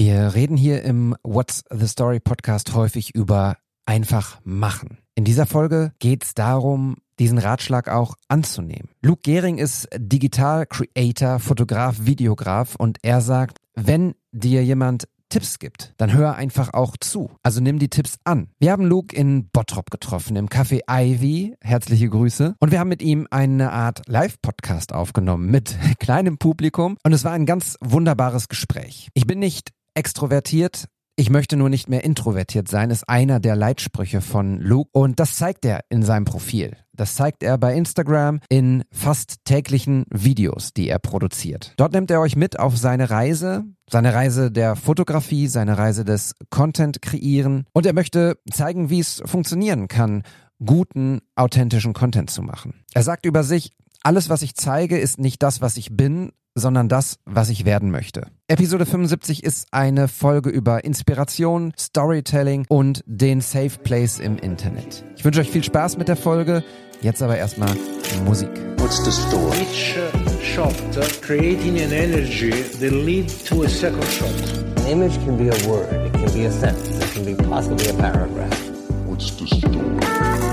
Wir reden hier im What's the Story Podcast häufig über einfach machen. In dieser Folge geht es darum, diesen Ratschlag auch anzunehmen. Luke Gehring ist Digital Creator, Fotograf, Videograf und er sagt, wenn dir jemand Tipps gibt, dann hör einfach auch zu. Also nimm die Tipps an. Wir haben Luke in Bottrop getroffen, im Café Ivy. Herzliche Grüße. Und wir haben mit ihm eine Art Live-Podcast aufgenommen mit kleinem Publikum. Und es war ein ganz wunderbares Gespräch. Ich bin nicht extrovertiert, ich möchte nur nicht mehr introvertiert sein, ist einer der Leitsprüche von Luke. Und das zeigt er in seinem Profil. Das zeigt er bei Instagram in fast täglichen Videos, die er produziert. Dort nimmt er euch mit auf seine Reise, seine Reise der Fotografie, seine Reise des Content kreieren. Und er möchte zeigen, wie es funktionieren kann, guten, authentischen Content zu machen. Er sagt über sich, alles, was ich zeige, ist nicht das, was ich bin, sondern das, was ich werden möchte. Episode 75 ist eine Folge über Inspiration, Storytelling und den Safe Place im Internet. Ich wünsche euch viel Spaß mit der Folge. Jetzt aber erstmal Musik. What's the story? Each uh, shot uh, creating an energy that lead to a second shot. An image can be a word, it can be a sentence, it can be possibly a paragraph. What's the story?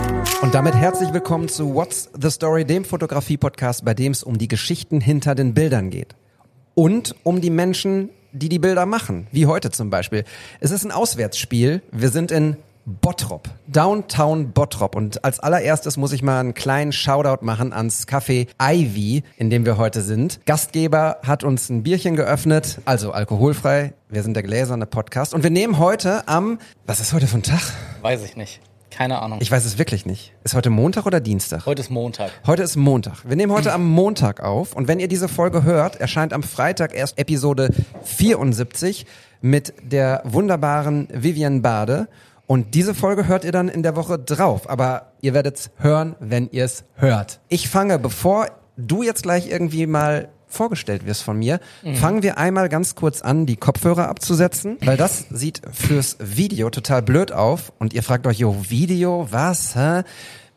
Und damit herzlich willkommen zu What's the Story, dem Fotografie-Podcast, bei dem es um die Geschichten hinter den Bildern geht. Und um die Menschen, die die Bilder machen, wie heute zum Beispiel. Es ist ein Auswärtsspiel. Wir sind in Bottrop, Downtown Bottrop. Und als allererstes muss ich mal einen kleinen Shoutout machen ans Café Ivy, in dem wir heute sind. Gastgeber hat uns ein Bierchen geöffnet, also alkoholfrei. Wir sind der gläserne Podcast. Und wir nehmen heute am, was ist heute für ein Tag? Weiß ich nicht. Keine Ahnung. Ich weiß es wirklich nicht. Ist heute Montag oder Dienstag? Heute ist Montag. Heute ist Montag. Wir nehmen heute am Montag auf und wenn ihr diese Folge hört, erscheint am Freitag erst Episode 74 mit der wunderbaren Vivian Bade. Und diese Folge hört ihr dann in der Woche drauf. Aber ihr werdet es hören, wenn ihr es hört. Ich fange, bevor du jetzt gleich irgendwie mal vorgestellt wirst von mir, fangen wir einmal ganz kurz an, die Kopfhörer abzusetzen, weil das sieht fürs Video total blöd auf. Und ihr fragt euch, jo, Video, was, hä?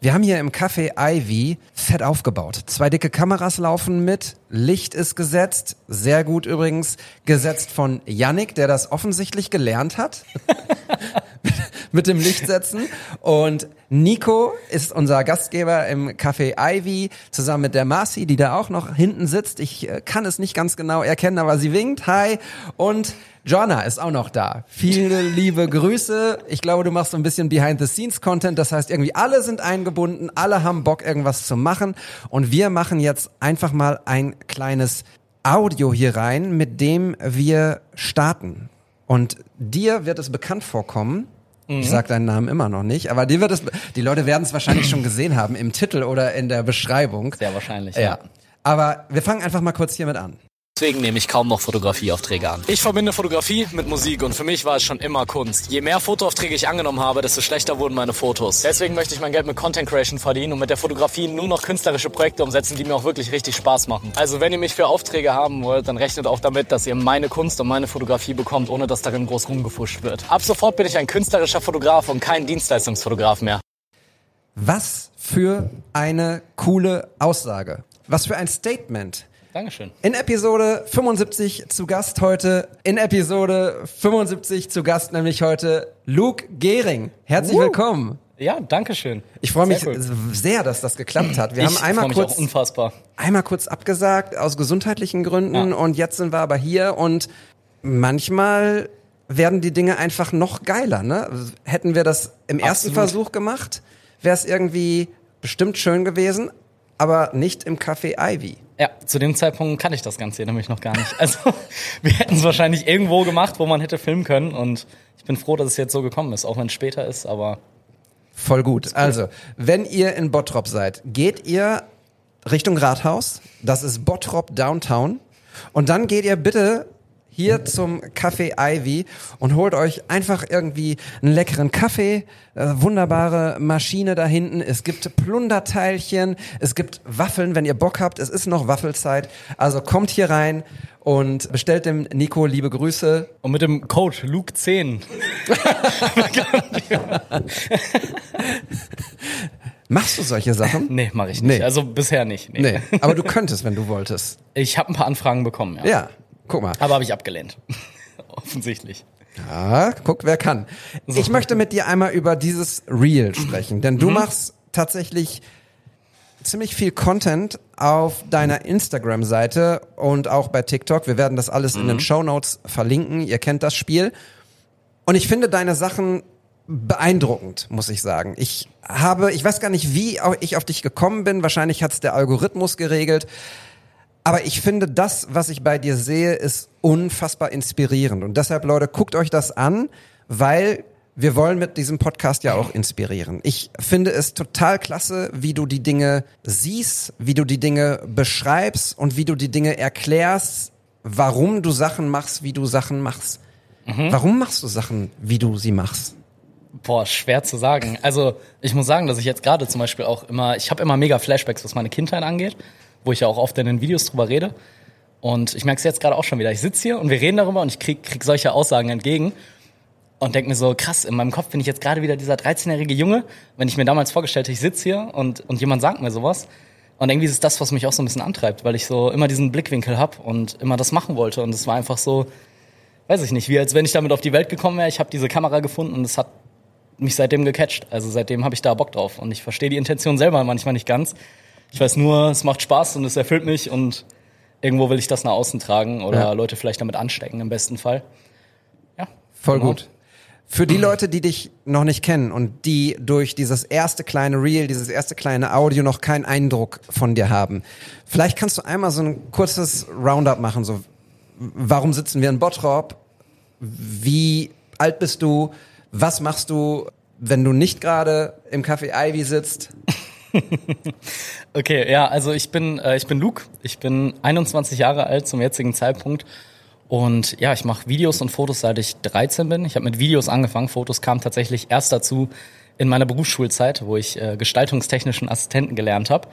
Wir haben hier im Café Ivy fett aufgebaut. Zwei dicke Kameras laufen mit, Licht ist gesetzt, sehr gut übrigens, gesetzt von Yannick, der das offensichtlich gelernt hat. mit dem Licht setzen. Und Nico ist unser Gastgeber im Café Ivy, zusammen mit der Marci, die da auch noch hinten sitzt. Ich äh, kann es nicht ganz genau erkennen, aber sie winkt. Hi. Und Jonna ist auch noch da. Viele liebe Grüße. Ich glaube, du machst so ein bisschen Behind-the-Scenes-Content. Das heißt, irgendwie alle sind eingebunden, alle haben Bock, irgendwas zu machen. Und wir machen jetzt einfach mal ein kleines Audio hier rein, mit dem wir starten. Und dir wird es bekannt vorkommen. Ich sag deinen Namen immer noch nicht, aber dir wird es, die Leute werden es wahrscheinlich schon gesehen haben im Titel oder in der Beschreibung. Sehr wahrscheinlich. Ja. Aber wir fangen einfach mal kurz hiermit an. Deswegen nehme ich kaum noch Fotografieaufträge an. Ich verbinde Fotografie mit Musik und für mich war es schon immer Kunst. Je mehr Fotoaufträge ich angenommen habe, desto schlechter wurden meine Fotos. Deswegen möchte ich mein Geld mit Content Creation verdienen und mit der Fotografie nur noch künstlerische Projekte umsetzen, die mir auch wirklich richtig Spaß machen. Also wenn ihr mich für Aufträge haben wollt, dann rechnet auch damit, dass ihr meine Kunst und meine Fotografie bekommt, ohne dass darin groß rumgefuscht wird. Ab sofort bin ich ein künstlerischer Fotograf und kein Dienstleistungsfotograf mehr. Was für eine coole Aussage. Was für ein Statement. Dankeschön. In Episode 75 zu Gast heute, in Episode 75 zu Gast nämlich heute Luke Gehring. Herzlich Uh. willkommen. Ja, Dankeschön. Ich freue mich Sehr cool. sehr, dass das geklappt hat. Wir ich haben einmal kurz unfassbar. einmal kurz abgesagt aus gesundheitlichen Gründen Ja. und jetzt sind wir aber hier und manchmal werden die Dinge einfach noch geiler. Ne? Hätten wir das im ersten Absolut. Versuch gemacht, wäre es irgendwie bestimmt schön gewesen, aber nicht im Café Ivy. Ja, zu dem Zeitpunkt kannte ich das Ganze hier nämlich noch gar nicht. Also wir hätten es wahrscheinlich irgendwo gemacht, wo man hätte filmen können und ich bin froh, dass es jetzt so gekommen ist, auch wenn es später ist, aber Voll gut. Also, wenn ihr in Bottrop seid, geht ihr Richtung Rathaus. Das ist Bottrop Downtown. Und dann geht ihr bitte hier zum Café Ivy und holt euch einfach irgendwie einen leckeren Kaffee, äh, wunderbare Maschine da hinten. Es gibt Plunderteilchen, es gibt Waffeln, wenn ihr Bock habt. Es ist noch Waffelzeit. Also kommt hier rein und bestellt dem Nico liebe Grüße. und mit dem Code Luke 10. Machst du solche Sachen? Nee, mache ich nicht. Nee. Also bisher nicht. Nee. Nee, aber du könntest, wenn du wolltest. Ich habe ein paar Anfragen bekommen, ja. Ja, guck mal. Aber habe ich abgelehnt. Offensichtlich. Ja, guck, wer kann. Ich möchte mit dir einmal über dieses Reel sprechen, denn du machst tatsächlich ziemlich viel Content auf deiner Instagram-Seite und auch bei TikTok. Wir werden das alles in den Show Notes verlinken. Ihr kennt das Spiel. Und ich finde deine Sachen beeindruckend, muss ich sagen. Ich habe, ich weiß gar nicht, wie ich auf dich gekommen bin. Wahrscheinlich hat es der Algorithmus geregelt. Aber ich finde, das, was ich bei dir sehe, ist unfassbar inspirierend. Und deshalb, Leute, guckt euch das an, weil wir wollen mit diesem Podcast ja auch inspirieren. Ich finde es total klasse, wie du die Dinge siehst, wie du die Dinge beschreibst und wie du die Dinge erklärst, warum du Sachen machst, wie du Sachen machst. Warum machst du Sachen, wie du sie machst? Boah, schwer zu sagen. Also ich muss sagen, dass ich jetzt gerade zum Beispiel auch immer, ich habe immer mega Flashbacks, was meine Kindheit angeht, wo ich ja auch oft in den Videos drüber rede. Und ich merke es jetzt gerade auch schon wieder. Ich sitze hier und wir reden darüber und ich krieg, krieg solche Aussagen entgegen und denke mir so, krass, in meinem Kopf bin ich jetzt gerade wieder dieser 13-jährige Junge, wenn ich mir damals vorgestellt hätte, ich sitze hier und, und jemand sagt mir sowas. Und irgendwie ist es das, was mich auch so ein bisschen antreibt, weil ich so immer diesen Blickwinkel hab und immer das machen wollte. Und es war einfach so, weiß ich nicht, wie als wenn ich damit auf die Welt gekommen wäre. Ich habe diese Kamera gefunden und es hat mich seitdem gecatcht. Also seitdem habe ich da Bock drauf. Und ich verstehe die Intention selber manchmal nicht ganz. Ich weiß nur, es macht Spaß und es erfüllt mich und irgendwo will ich das nach außen tragen oder Ja. Leute vielleicht damit anstecken im besten Fall. Ja. Voll genau. gut. Für die Leute, die dich noch nicht kennen und die durch dieses erste kleine Reel, dieses erste kleine Audio noch keinen Eindruck von dir haben, vielleicht kannst du einmal so ein kurzes Roundup machen. So, warum sitzen wir in Bottrop? Wie alt bist du? Was machst du, wenn du nicht gerade im Café Ivy sitzt? Okay, ja, also ich bin, äh, ich bin Luke, ich bin 21 Jahre alt zum jetzigen Zeitpunkt und ja, ich mache Videos und Fotos seit ich 13 bin. Ich habe mit Videos angefangen, Fotos kamen tatsächlich erst dazu in meiner Berufsschulzeit, wo ich äh, gestaltungstechnischen Assistenten gelernt habe.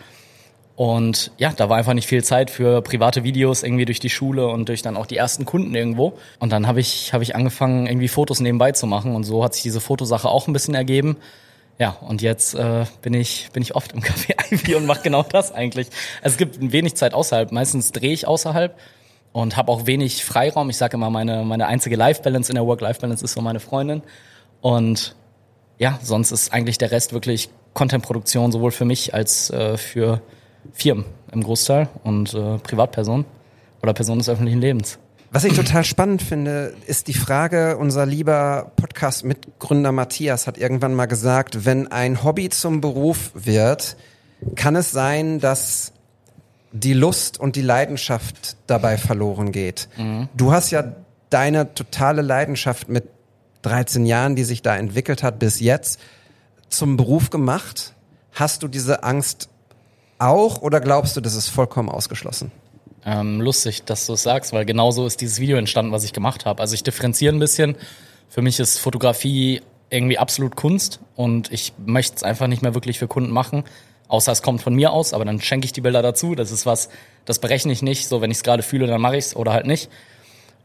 Und ja, da war einfach nicht viel Zeit für private Videos irgendwie durch die Schule und durch dann auch die ersten Kunden irgendwo. Und dann habe ich, hab ich angefangen, irgendwie Fotos nebenbei zu machen. Und so hat sich diese Fotosache auch ein bisschen ergeben. Ja, und jetzt äh, bin ich bin ich oft im Café Ivy und mache genau das eigentlich. Also es gibt wenig Zeit außerhalb. Meistens drehe ich außerhalb und habe auch wenig Freiraum. Ich sage immer, meine meine einzige Life Balance in der Work Life Balance ist so meine Freundin. Und ja, sonst ist eigentlich der Rest wirklich Content-Produktion sowohl für mich als äh, für Firmen im Großteil und äh, Privatpersonen oder Personen des öffentlichen Lebens. Was ich total spannend finde, ist die Frage, unser lieber Podcast-Mitgründer Matthias hat irgendwann mal gesagt, wenn ein Hobby zum Beruf wird, kann es sein, dass die Lust und die Leidenschaft dabei verloren geht. Du hast ja deine totale Leidenschaft mit 13 Jahren, die sich da entwickelt hat bis jetzt, zum Beruf gemacht. Hast du diese Angst auch oder glaubst du, das ist vollkommen ausgeschlossen? Ähm, lustig, dass du es sagst, weil genauso ist dieses Video entstanden, was ich gemacht habe. Also ich differenziere ein bisschen. Für mich ist Fotografie irgendwie absolut Kunst und ich möchte es einfach nicht mehr wirklich für Kunden machen. Außer es kommt von mir aus, aber dann schenke ich die Bilder dazu. Das ist was, das berechne ich nicht. So, wenn ich es gerade fühle, dann mache ich es oder halt nicht.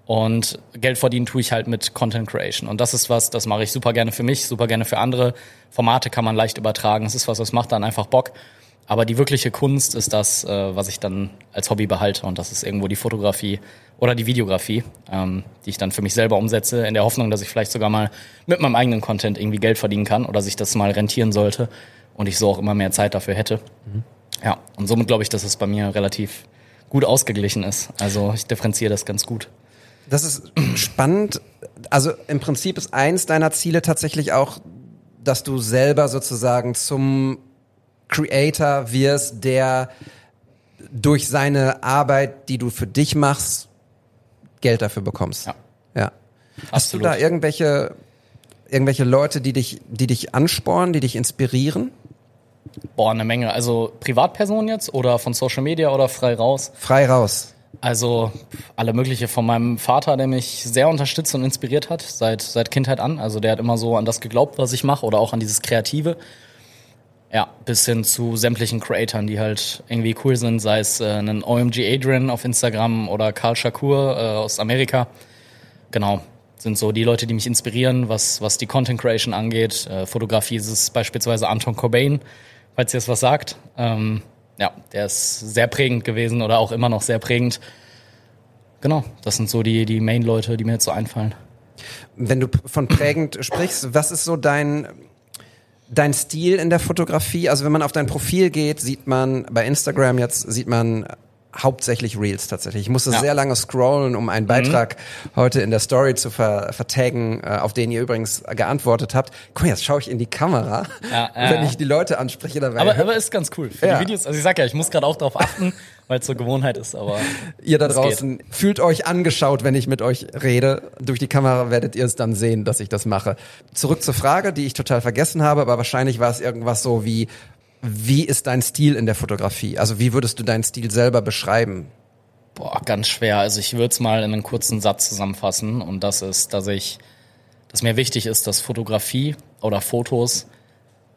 Und Geld verdienen tue ich halt mit Content Creation. Und das ist was, das mache ich super gerne für mich, super gerne für andere. Formate kann man leicht übertragen. Es ist was, das macht dann einfach Bock. Aber die wirkliche Kunst ist das, äh, was ich dann als Hobby behalte. Und das ist irgendwo die Fotografie oder die Videografie, ähm, die ich dann für mich selber umsetze, in der Hoffnung, dass ich vielleicht sogar mal mit meinem eigenen Content irgendwie Geld verdienen kann oder sich das mal rentieren sollte und ich so auch immer mehr Zeit dafür hätte. Ja, und somit glaube ich, dass es bei mir relativ gut ausgeglichen ist. Also ich differenziere das ganz gut. Das ist spannend. Also im Prinzip ist eins deiner Ziele tatsächlich auch, dass du selber sozusagen zum Creator wirst, der durch seine Arbeit, die du für dich machst, Geld dafür bekommst. Ja. ja. Hast Absolut. du da irgendwelche, irgendwelche Leute, die dich, die dich anspornen, die dich inspirieren? Boah, eine Menge. Also Privatpersonen jetzt oder von Social Media oder frei raus? Frei raus. Also alle mögliche von meinem Vater, der mich sehr unterstützt und inspiriert hat, seit, seit Kindheit an. Also der hat immer so an das geglaubt, was ich mache oder auch an dieses Kreative. Ja, bis hin zu sämtlichen Creatoren, die halt irgendwie cool sind, sei es äh, einen OMG Adrian auf Instagram oder Karl Shakur äh, aus Amerika. Genau, sind so die Leute, die mich inspirieren, was, was die Content Creation angeht. Äh, Fotografie ist es beispielsweise Anton Cobain, falls ihr es was sagt. Ähm, ja, der ist sehr prägend gewesen oder auch immer noch sehr prägend. Genau, das sind so die, die Main-Leute, die mir jetzt so einfallen. Wenn du von prägend sprichst, was ist so dein, dein Stil in der Fotografie? Also wenn man auf dein Profil geht, sieht man bei Instagram jetzt, sieht man hauptsächlich Reels tatsächlich. Ich musste Ja. sehr lange scrollen, um einen Beitrag heute in der Story zu ver vertaggen, äh, auf den ihr übrigens geantwortet habt. Guck mal, jetzt schaue ich in die Kamera. Ja, ja, wenn ich die Leute anspreche dabei. Aber, aber ist ganz cool. Für Ja. die Videos, also ich sag ja, ich muss gerade auch darauf achten, weil es zur Gewohnheit ist, aber Ihr da draußen fühlt euch angeschaut, wenn ich mit euch rede. Durch die Kamera werdet ihr es dann sehen, dass ich das mache. Zurück zur Frage, die ich total vergessen habe, aber wahrscheinlich war es irgendwas so wie, wie ist dein Stil in der Fotografie? Also wie würdest du deinen Stil selber beschreiben? Boah, ganz schwer. Also ich würde es mal in einen kurzen Satz zusammenfassen und das ist, dass ich, dass mir wichtig ist, dass Fotografie oder Fotos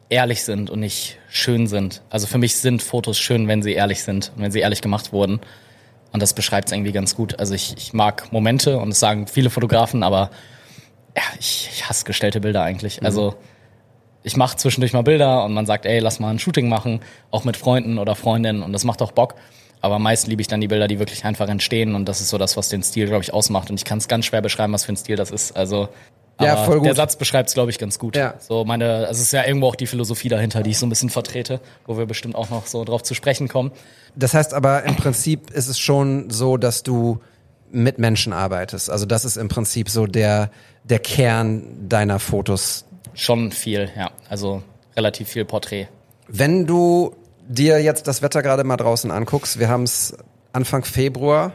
ehrlich sind und nicht schön sind. Also für mich sind Fotos schön, wenn sie ehrlich sind und wenn sie ehrlich gemacht wurden. Und das beschreibt es irgendwie ganz gut. Also ich, ich mag Momente und das sagen viele Fotografen, aber ja, ich, ich hasse gestellte Bilder eigentlich. Also ich mache zwischendurch mal Bilder und man sagt, ey, lass mal ein Shooting machen, auch mit Freunden oder Freundinnen und das macht auch Bock. Aber meist liebe ich dann die Bilder, die wirklich einfach entstehen und das ist so das, was den Stil, glaube ich, ausmacht. Und ich kann es ganz schwer beschreiben, was für ein Stil das ist. Also Ja, aber voll gut. der Satz beschreibt es, glaube ich, ganz gut. Ja. So meine, es ist ja irgendwo auch die Philosophie dahinter, die ich so ein bisschen vertrete, wo wir bestimmt auch noch so drauf zu sprechen kommen. Das heißt aber im Prinzip ist es schon so, dass du mit Menschen arbeitest. Also das ist im Prinzip so der, der Kern deiner Fotos. Schon viel, ja. Also relativ viel Porträt. Wenn du dir jetzt das Wetter gerade mal draußen anguckst, wir haben es Anfang Februar,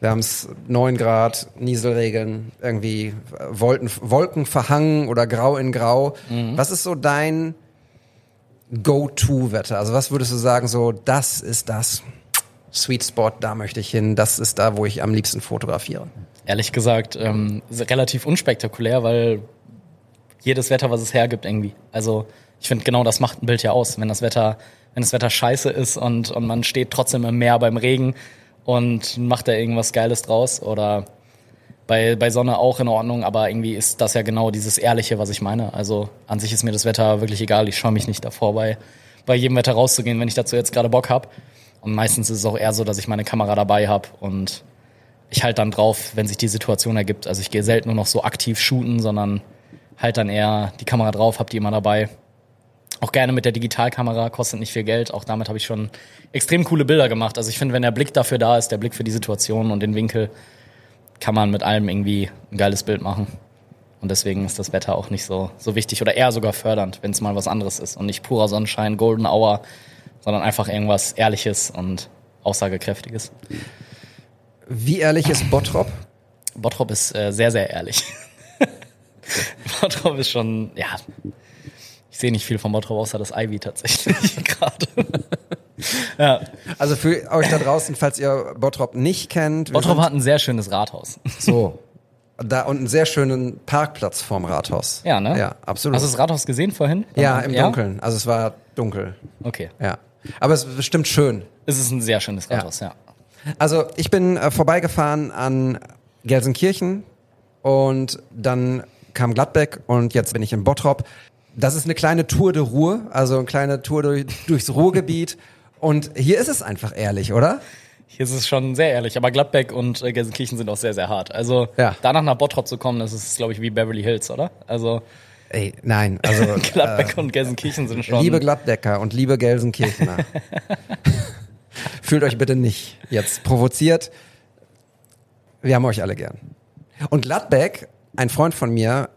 wir haben es 9 Grad, Nieselregeln, irgendwie Wolken, Wolken verhangen oder grau in grau. Was ist so dein Go-To-Wetter? Also was würdest du sagen, so das ist das Sweet Spot, da möchte ich hin, das ist da, wo ich am liebsten fotografiere? Ehrlich gesagt, ähm, relativ unspektakulär, weil jedes Wetter, was es hergibt, irgendwie. Also ich finde, genau das macht ein Bild ja aus. Wenn das Wetter, wenn das Wetter scheiße ist und, und man steht trotzdem im Meer beim Regen und macht da irgendwas Geiles draus oder bei, bei Sonne auch in Ordnung, aber irgendwie ist das ja genau dieses Ehrliche, was ich meine. Also an sich ist mir das Wetter wirklich egal. Ich scheue mich nicht davor, bei, bei jedem Wetter rauszugehen, wenn ich dazu jetzt gerade Bock hab. Und meistens ist es auch eher so, dass ich meine Kamera dabei hab und ich halt dann drauf, wenn sich die Situation ergibt. Also ich gehe selten nur noch so aktiv shooten, sondern halt dann eher die Kamera drauf, hab die immer dabei. Auch gerne mit der Digitalkamera, kostet nicht viel Geld. Auch damit habe ich schon extrem coole Bilder gemacht. Also ich finde, wenn der Blick dafür da ist, der Blick für die Situation und den Winkel, kann man mit allem irgendwie ein geiles Bild machen. Und deswegen ist das Wetter auch nicht so, so wichtig oder eher sogar fördernd, wenn es mal was anderes ist und nicht purer Sonnenschein, Golden Hour, sondern einfach irgendwas Ehrliches und Aussagekräftiges. Wie ehrlich ist Bottrop? Bottrop ist äh, sehr, sehr ehrlich. Bottrop ist schon, ja, ich sehe nicht viel von Bottrop außer das Ivy tatsächlich gerade. ja. Also für euch da draußen, falls ihr Bottrop nicht kennt, Bottrop hat ein sehr schönes Rathaus. so da und einen sehr schönen Parkplatz vorm Rathaus. Ja, ne? Ja, absolut. Hast du das Rathaus gesehen vorhin? ja, im Dunkeln. Also es war dunkel. Okay. Ja. Aber es ist bestimmt schön. Es ist ein sehr schönes Rathaus, ja. Also ich bin äh, vorbeigefahren an Gelsenkirchen und dann kam Gladbeck und jetzt bin ich in Bottrop. Das ist eine kleine Tour de Ruhr, also eine kleine Tour durch, durchs Ruhrgebiet. Und hier ist es einfach ehrlich, oder? Hier ist es schon sehr ehrlich, aber Gladbeck und äh, Gelsenkirchen sind auch sehr, sehr hart. Also Ja. danach nach Bottrop zu kommen, das ist, glaube ich, wie Beverly Hills, oder? Also Ey, nein, also Gladbeck und Gelsenkirchen sind schon. liebe Gladbecker und liebe Gelsenkirchener, fühlt euch bitte nicht jetzt provoziert. Wir haben euch alle gern. Und Gladbeck, ein Freund von mir,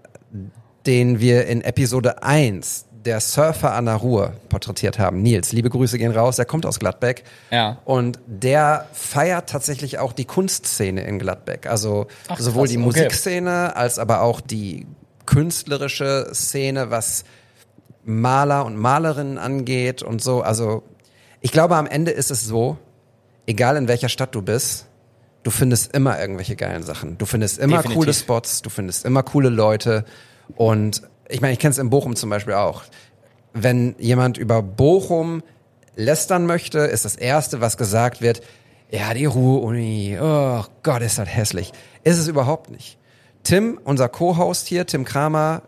den wir in Episode 1 der Surfer an der Ruhr porträtiert haben. Nils, liebe Grüße gehen raus, der kommt aus Gladbeck. Ja. Und der feiert tatsächlich auch die Kunstszene in Gladbeck. Also Ach, sowohl krass, die okay. Musikszene als aber auch die künstlerische Szene, was Maler und Malerinnen angeht und so. Also ich glaube, am Ende ist es so, egal in welcher Stadt du bist, du findest immer irgendwelche geilen Sachen. Du findest immer Definitiv. coole Spots, du findest immer coole Leute. Und ich meine, ich kenne es in Bochum zum Beispiel auch. Wenn jemand über Bochum lästern möchte, ist das Erste, was gesagt wird, ja, die Ruhr-Uni, oh Gott, ist das hässlich. Ist es überhaupt nicht. Tim, unser Co-Host hier, Tim Kramer,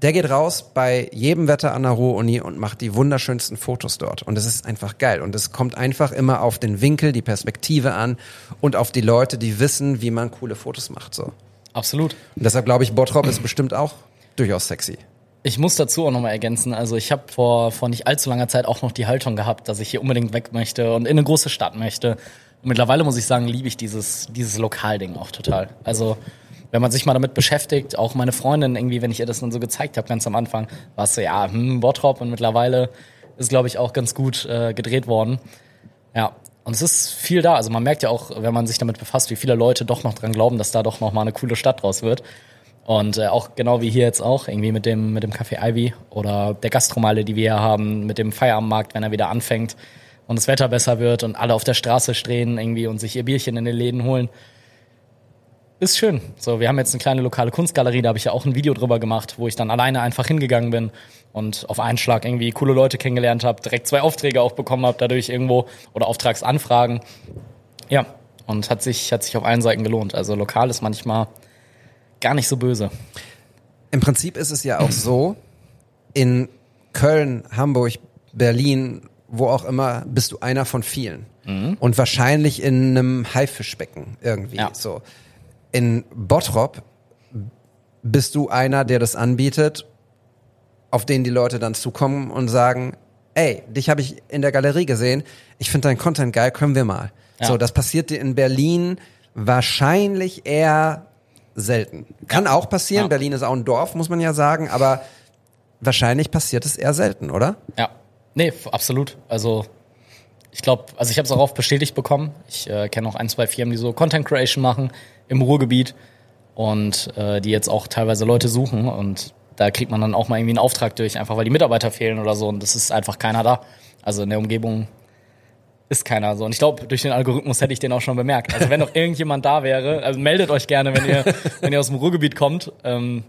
Der geht raus bei jedem Wetter an der Ruhr-Uni und macht die wunderschönsten Fotos dort. Und es ist einfach geil. Und es kommt einfach immer auf den Winkel, die Perspektive an und auf die Leute, die wissen, wie man coole Fotos macht. So. Absolut. Und deshalb glaube ich, Bottrop ist bestimmt auch durchaus sexy. Ich muss dazu auch nochmal ergänzen, also ich habe vor, vor nicht allzu langer Zeit auch noch die Haltung gehabt, dass ich hier unbedingt weg möchte und in eine große Stadt möchte. Und mittlerweile muss ich sagen, liebe ich dieses, dieses Lokalding auch total. Also wenn man sich mal damit beschäftigt, auch meine Freundin irgendwie, wenn ich ihr das dann so gezeigt habe, ganz am Anfang, war es so, ja, hm, Bottrop und mittlerweile ist, glaube ich, auch ganz gut äh, gedreht worden. Ja, und es ist viel da. Also man merkt ja auch, wenn man sich damit befasst, wie viele Leute doch noch dran glauben, dass da doch noch mal eine coole Stadt draus wird. Und äh, auch genau wie hier jetzt auch, irgendwie mit dem, mit dem Café Ivy oder der Gastromeile, die wir hier haben, mit dem Feierabendmarkt, wenn er wieder anfängt und das Wetter besser wird und alle auf der Straße stehen irgendwie und sich ihr Bierchen in den Läden holen ist schön. So, wir haben jetzt eine kleine lokale Kunstgalerie, da habe ich ja auch ein Video drüber gemacht, wo ich dann alleine einfach hingegangen bin und auf einen Schlag irgendwie coole Leute kennengelernt habe, direkt zwei Aufträge auch bekommen habe, dadurch irgendwo oder Auftragsanfragen. Ja, und hat sich hat sich auf allen Seiten gelohnt. Also lokal ist manchmal gar nicht so böse. Im Prinzip ist es ja auch so, in Köln, Hamburg, Berlin, wo auch immer, bist du einer von vielen. Und wahrscheinlich in einem Haifischbecken irgendwie. Ja. So. In Bottrop bist du einer, der das anbietet, auf den die Leute dann zukommen und sagen, ey, dich habe ich in der Galerie gesehen, ich finde deinen Content geil, können wir mal. Ja. So, das passiert dir in Berlin wahrscheinlich eher selten. Kann auch passieren, Ja. Berlin ist auch ein Dorf, muss man ja sagen, aber wahrscheinlich passiert es eher selten, oder? Ja, nee, absolut. Also ich glaube, also ich habe es auch oft bestätigt bekommen. Ich äh, kenne auch ein, zwei Firmen, die so Content Creation machen im Ruhrgebiet und äh, die jetzt auch teilweise Leute suchen und da kriegt man dann auch mal irgendwie einen Auftrag durch, einfach weil die Mitarbeiter fehlen oder so und das ist einfach keiner da. Also in der Umgebung ist keiner so. Und ich glaube, durch den Algorithmus hätte ich den auch schon bemerkt. Also wenn noch irgendjemand da wäre, also meldet euch gerne, wenn ihr, wenn ihr aus dem Ruhrgebiet kommt. Ähm,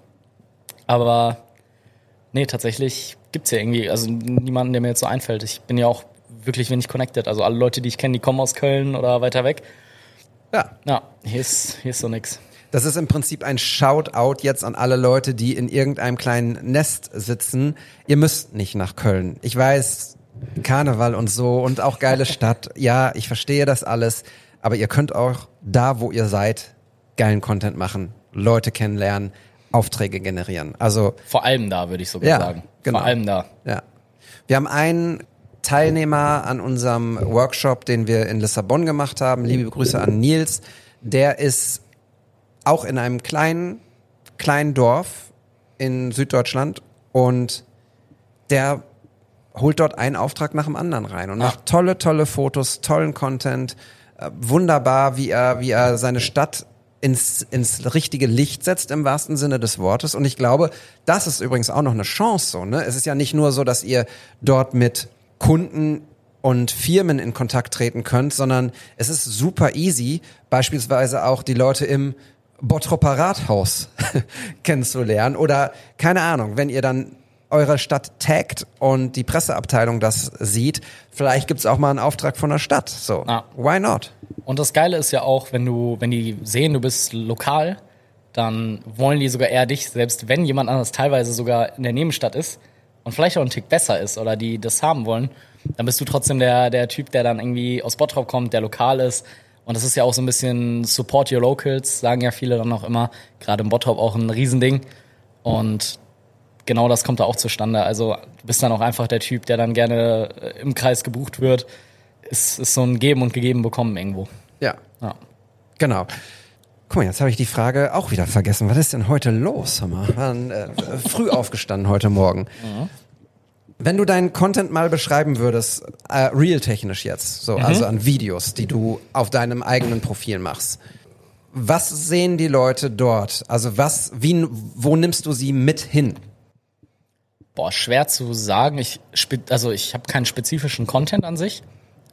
aber Nee, tatsächlich gibt's ja irgendwie, also niemanden, der mir jetzt so einfällt. Ich bin ja auch wirklich wenig connected. Also alle Leute, die ich kenne, die kommen aus Köln oder weiter weg. Ja. Ja, hier ist, hier ist so nix. Das ist im Prinzip ein Shoutout jetzt an alle Leute, die in irgendeinem kleinen Nest sitzen. Ihr müsst nicht nach Köln. Ich weiß, Karneval und so und auch geile Stadt. Ja, ich verstehe das alles. Aber ihr könnt auch da, wo ihr seid, geilen Content machen, Leute kennenlernen, Aufträge generieren. Also Vor allem da, würde ich sogar Ja, sagen. genau. Vor allem da. Ja. Wir haben einen Teilnehmer an unserem Workshop, den wir in Lissabon gemacht haben. Liebe Grüße an Nils. Der ist auch in einem kleinen, kleinen Dorf in Süddeutschland und der holt dort einen Auftrag nach dem anderen rein und macht tolle, tolle Fotos, tollen Content. Äh, wunderbar, wie er, wie er seine Stadt ins, ins richtige Licht setzt im wahrsten Sinne des Wortes. Und ich glaube, das ist übrigens auch noch eine Chance so. Ne? Es ist ja nicht nur so, dass ihr dort mit Kunden und Firmen in Kontakt treten könnt, sondern es ist super easy, beispielsweise auch die Leute im Bottropper Rathaus kennenzulernen oder keine Ahnung, wenn ihr dann eure Stadt taggt und die Presseabteilung das sieht, vielleicht gibt's auch mal einen Auftrag von der Stadt. So, Ja. why not? Und das Geile ist ja auch, wenn du, wenn die sehen, du bist lokal, dann wollen die sogar eher dich, selbst wenn jemand anderes teilweise sogar in der Nebenstadt ist und vielleicht auch ein Tick besser ist oder die das haben wollen, dann bist du trotzdem der, der Typ, der dann irgendwie aus Bottrop kommt, der lokal ist. Und das ist ja auch so ein bisschen Support Your Locals, sagen ja viele dann auch immer, gerade im Bottrop auch ein Riesending. Und genau das kommt da auch zustande. Also du bist dann auch einfach der Typ, der dann gerne äh, im Kreis gebucht wird. Es ist so ein Geben und Gegeben bekommen irgendwo. Ja, Ja. genau. Guck mal, jetzt habe ich die Frage auch wieder vergessen. Was ist denn heute los? Mal, Waren, äh, früh aufgestanden heute Morgen. Wenn du deinen Content mal beschreiben würdest, äh, real-technisch jetzt, so, also an Videos, die du auf deinem eigenen Profil machst, was sehen die Leute dort? Also was, wie, wo nimmst du sie mit hin? Boah, schwer zu sagen. Ich, also ich habe keinen spezifischen Content an sich.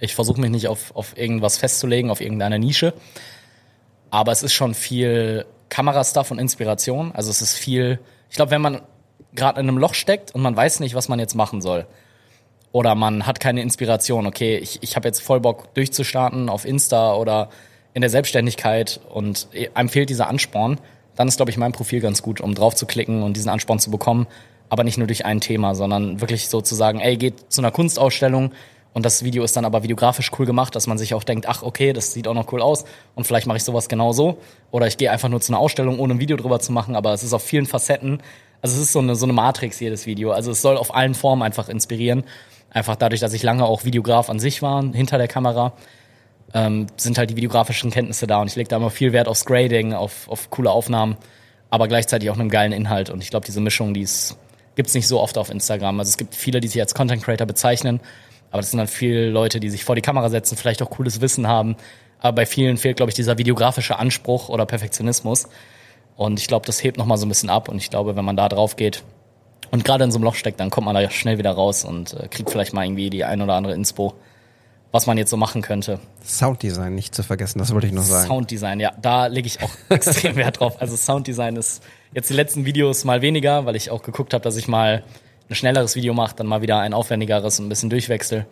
Ich versuche mich nicht auf, auf irgendwas festzulegen, auf irgendeine Nische. Aber es ist schon viel Kamerastuff und Inspiration. Also es ist viel, ich glaube, wenn man gerade in einem Loch steckt und man weiß nicht, was man jetzt machen soll. Oder man hat keine Inspiration. Okay, ich, ich habe jetzt voll Bock durchzustarten auf Insta oder in der Selbstständigkeit und einem fehlt dieser Ansporn. dann ist, glaube ich, mein Profil ganz gut, um drauf zu klicken und diesen Ansporn zu bekommen. Aber nicht nur durch ein Thema, sondern wirklich so zu sagen, ey, geht zu einer Kunstausstellung und das Video ist dann aber videografisch cool gemacht, dass man sich auch denkt, ach, okay, das sieht auch noch cool aus und vielleicht mache ich sowas genauso. Oder ich gehe einfach nur zu einer Ausstellung, ohne ein Video drüber zu machen, aber es ist auf vielen Facetten. Also es ist so eine, so eine Matrix, jedes Video. Also es soll auf allen Formen einfach inspirieren. Einfach dadurch, dass ich lange auch Videograf an sich war, hinter der Kamera, ähm, sind halt die videografischen Kenntnisse da und ich lege da immer viel Wert aufs Grading, auf, auf coole Aufnahmen, aber gleichzeitig auch einen geilen Inhalt. Und ich glaube, diese Mischung, die ist, gibt's nicht so oft auf Instagram. Also es gibt viele, die sich als Content Creator bezeichnen, aber das sind dann viele Leute, die sich vor die Kamera setzen, vielleicht auch cooles Wissen haben. Aber bei vielen fehlt, glaube ich, dieser videografische Anspruch oder Perfektionismus. Und ich glaube, das hebt nochmal so ein bisschen ab. Und ich glaube, wenn man da drauf geht und gerade in so einem Loch steckt, dann kommt man da schnell wieder raus und äh, kriegt vielleicht mal irgendwie die ein oder andere Inspo, was man jetzt so machen könnte. Sounddesign nicht zu vergessen, das wollte ich noch sagen. Sounddesign, ja, da lege ich auch extrem Wert drauf. Also Sounddesign ist jetzt die letzten Videos mal weniger, weil ich auch geguckt habe, dass ich mal ein schnelleres Video mache, dann mal wieder ein aufwendigeres und ein bisschen durchwechsel.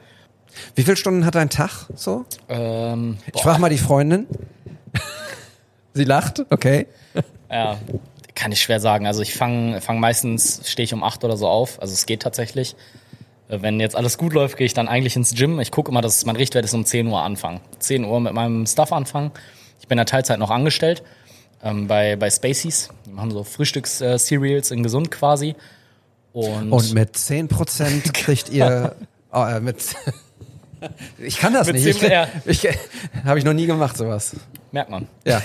Wie viele Stunden hat dein Tag so? Ähm, Ich frage mal die Freundin. Sie lacht, okay. Ja, kann ich schwer sagen. Also ich fange fang meistens, stehe ich um acht oder so auf. Also es geht tatsächlich. Äh, Wenn jetzt alles gut läuft, gehe ich dann eigentlich ins Gym. Ich gucke immer, dass mein Richtwert ist um 10 Uhr anfangen. 10 Uhr mit meinem Stuff anfangen. Ich bin in der Teilzeit noch angestellt ähm, bei, bei Spaceys. Die machen so Frühstücks-Cereals in gesund quasi. Und, Und mit 10% kriegt ihr oh, äh, mit Ich kann das Mit nicht. Ich, 10, ja. ich, habe ich noch nie gemacht sowas. merkt man. Ja.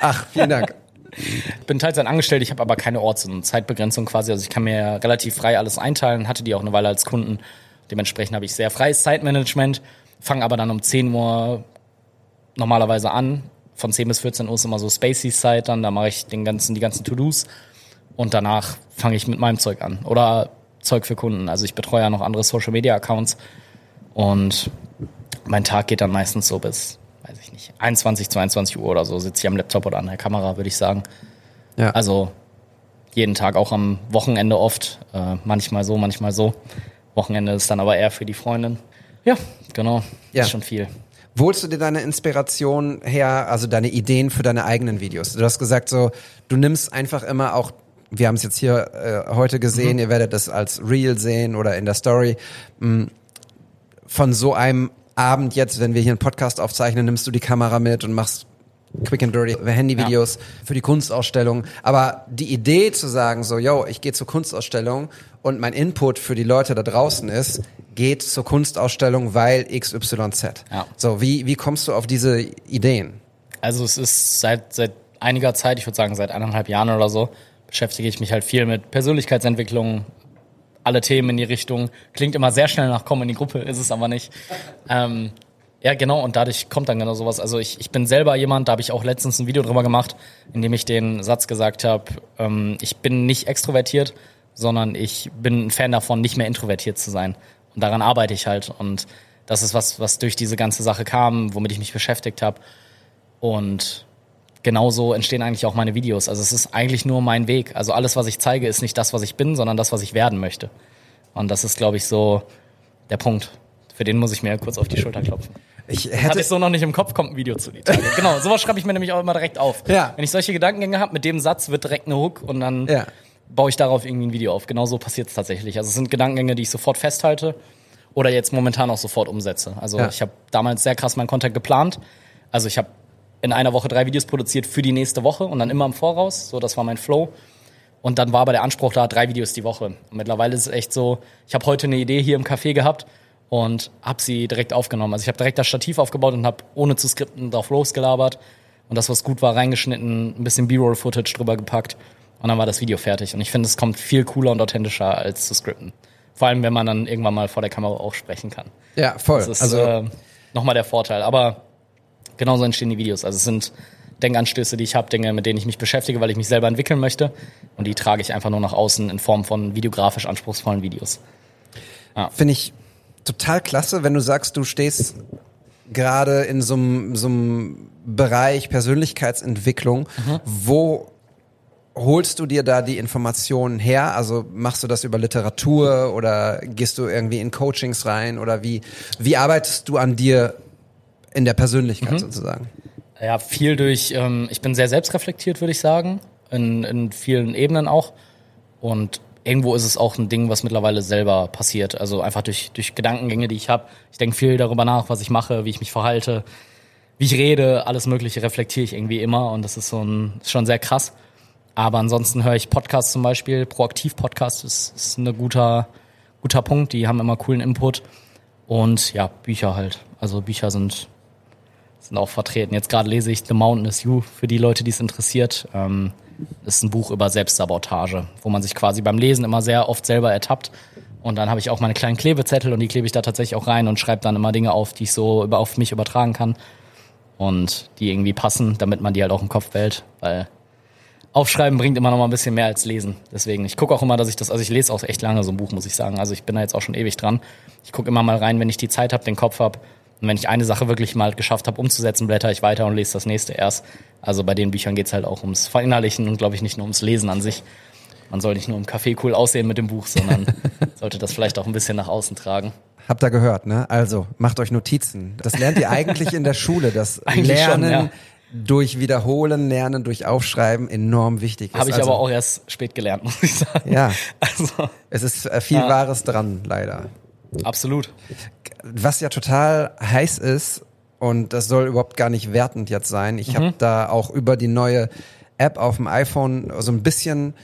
Ach, vielen Dank. Ich bin Teilzeit angestellt, ich habe aber keine Orts- und Zeitbegrenzung quasi. Also ich kann mir relativ frei alles einteilen, hatte die auch eine Weile als Kunden. Dementsprechend habe ich sehr freies Zeitmanagement, fange aber dann um 10 Uhr normalerweise an. Von 10 bis 14 Uhr ist immer so Spaceys-Zeit dann, da mache ich den ganzen, die ganzen To-Dos und danach fange ich mit meinem Zeug an. Oder Zeug für Kunden. Also ich betreue ja noch andere Social-Media-Accounts und mein Tag geht dann meistens so bis, weiß ich nicht, 21, 22 Uhr oder so, sitze ich am Laptop oder an der Kamera, würde ich sagen. Ja. Also jeden Tag, auch am Wochenende oft. Äh, manchmal so, manchmal so. Wochenende ist dann aber eher für die Freundin. Ja, genau. Ja. Ist schon viel. Wo holst du dir deine Inspiration her, also deine Ideen für deine eigenen Videos? Du hast gesagt so, du nimmst einfach immer auch, wir haben es jetzt hier äh, heute gesehen, ihr werdet das als Reel sehen oder in der Story, mh, von so einem Abend jetzt, wenn wir hier einen Podcast aufzeichnen, nimmst du die Kamera mit und machst Quick and Dirty Handyvideos für die Kunstausstellung. Aber die Idee zu sagen so, yo, ich gehe zur Kunstausstellung und mein Input für die Leute da draußen ist, geht zur Kunstausstellung, weil XYZ. Ja. So, wie, wie kommst du auf diese Ideen? Also es ist seit, seit einiger Zeit, ich würde sagen seit eineinhalb Jahren oder so, beschäftige ich mich halt viel mit Persönlichkeitsentwicklung, alle Themen in die Richtung. Klingt immer sehr schnell nach Komm in die Gruppe, ist es aber nicht. Ähm, ja, genau, und dadurch kommt dann genau sowas. Also ich, ich bin selber jemand, da habe ich auch letztens ein Video drüber gemacht, in dem ich den Satz gesagt habe, ähm, ich bin nicht extrovertiert, sondern ich bin ein Fan davon, nicht mehr introvertiert zu sein. Und daran arbeite ich halt. Und das ist was, was durch diese ganze Sache kam, womit ich mich beschäftigt habe. Und genauso entstehen eigentlich auch meine Videos. Also es ist eigentlich nur mein Weg. Also alles, was ich zeige, ist nicht das, was ich bin, sondern das, was ich werden möchte. Und das ist, glaube ich, so der Punkt. Für den muss ich mir kurz auf die Schulter klopfen. Ich Hatte hätte ich so noch nicht im Kopf, kommt ein Video zu die Tage. Genau, sowas schreibe ich mir nämlich auch immer direkt auf. Ja. Wenn ich solche Gedankengänge habe, mit dem Satz wird direkt eine Hook und dann Ja. baue ich darauf irgendwie ein Video auf. Genau so passiert es tatsächlich. Also es sind Gedankengänge, die ich sofort festhalte oder jetzt momentan auch sofort umsetze. Also Ja. ich habe damals sehr krass meinen Content geplant. Also ich habe in einer Woche drei Videos produziert für die nächste Woche und dann immer im Voraus. So, das war mein Flow. Und dann war aber der Anspruch da, drei Videos die Woche. Und mittlerweile ist es echt so, ich habe heute eine Idee hier im Café gehabt und habe sie direkt aufgenommen. Also ich habe direkt das Stativ aufgebaut und habe ohne zu skripten drauf losgelabert. Und das, was gut war, reingeschnitten, ein bisschen B-Roll-Footage drüber gepackt. Und dann war das Video fertig. Und ich finde, es kommt viel cooler und authentischer als zu skripten. Vor allem, wenn man dann irgendwann mal vor der Kamera auch sprechen kann. ja, voll. Das ist also, äh, nochmal der Vorteil. Aber genauso entstehen die Videos. Also es sind Denkanstöße, die ich habe, Dinge, mit denen ich mich beschäftige, weil ich mich selber entwickeln möchte. Und die trage ich einfach nur nach außen in Form von videografisch anspruchsvollen Videos. finde ich total klasse, wenn du sagst, du stehst gerade in so einem Bereich Persönlichkeitsentwicklung. Wo holst du dir da die Informationen her? Also machst du das über Literatur oder gehst du irgendwie in Coachings rein oder wie wie arbeitest du an dir in der Persönlichkeit sozusagen? Ja, viel durch, ähm, ich bin sehr selbstreflektiert, würde ich sagen, in, in vielen Ebenen auch. Und irgendwo ist es auch ein Ding, was mittlerweile selber passiert. Also einfach durch, durch Gedankengänge, die ich habe. Ich denke viel darüber nach, was ich mache, wie ich mich verhalte, wie ich rede, alles Mögliche reflektiere ich irgendwie immer und das ist so ein, ist schon sehr krass. Aber ansonsten höre ich Podcasts zum Beispiel. Proaktiv-Podcast ist, ist ein guter, guter Punkt. Die haben immer coolen Input. Und ja, Bücher halt. Also Bücher sind, sind auch vertreten. Jetzt gerade lese ich The Mountain is You für die Leute, die es interessiert. Ähm, ist ein Buch über Selbstsabotage, wo man sich quasi beim Lesen immer sehr oft selber ertappt. Und dann habe ich auch meine kleinen Klebezettel und die klebe ich da tatsächlich auch rein und schreibe dann immer Dinge auf, die ich so über, auf mich übertragen kann. Und die irgendwie passen, damit man die halt auch im Kopf behält. Weil Aufschreiben bringt immer noch mal ein bisschen mehr als Lesen. Deswegen, ich gucke auch immer, dass ich das, also ich lese auch echt lange so ein Buch, muss ich sagen. Also ich bin da jetzt auch schon ewig dran. Ich gucke immer mal rein, wenn ich die Zeit habe, den Kopf habe. Und wenn ich eine Sache wirklich mal geschafft habe umzusetzen, blätter ich weiter und lese das nächste erst. Also bei den Büchern geht's halt auch ums Verinnerlichen und glaube ich nicht nur ums Lesen an sich. Man soll nicht nur im Café cool aussehen mit dem Buch, sondern sollte das vielleicht auch ein bisschen nach außen tragen. Habt ihr gehört, ne? Also, macht euch Notizen. Das lernt ihr eigentlich in der Schule, das Eigentlich schon, Lernen ja. durch Wiederholen, Lernen durch Aufschreiben enorm wichtig ist. Habe ich also, aber auch erst spät gelernt, muss ich sagen. Ja, Also, es ist äh, viel Ja. Wahres dran, leider. Absolut. Was ja total heiß ist, und das soll überhaupt gar nicht wertend jetzt sein, ich Mhm. habe da auch über die neue App auf dem iPhone so ein bisschen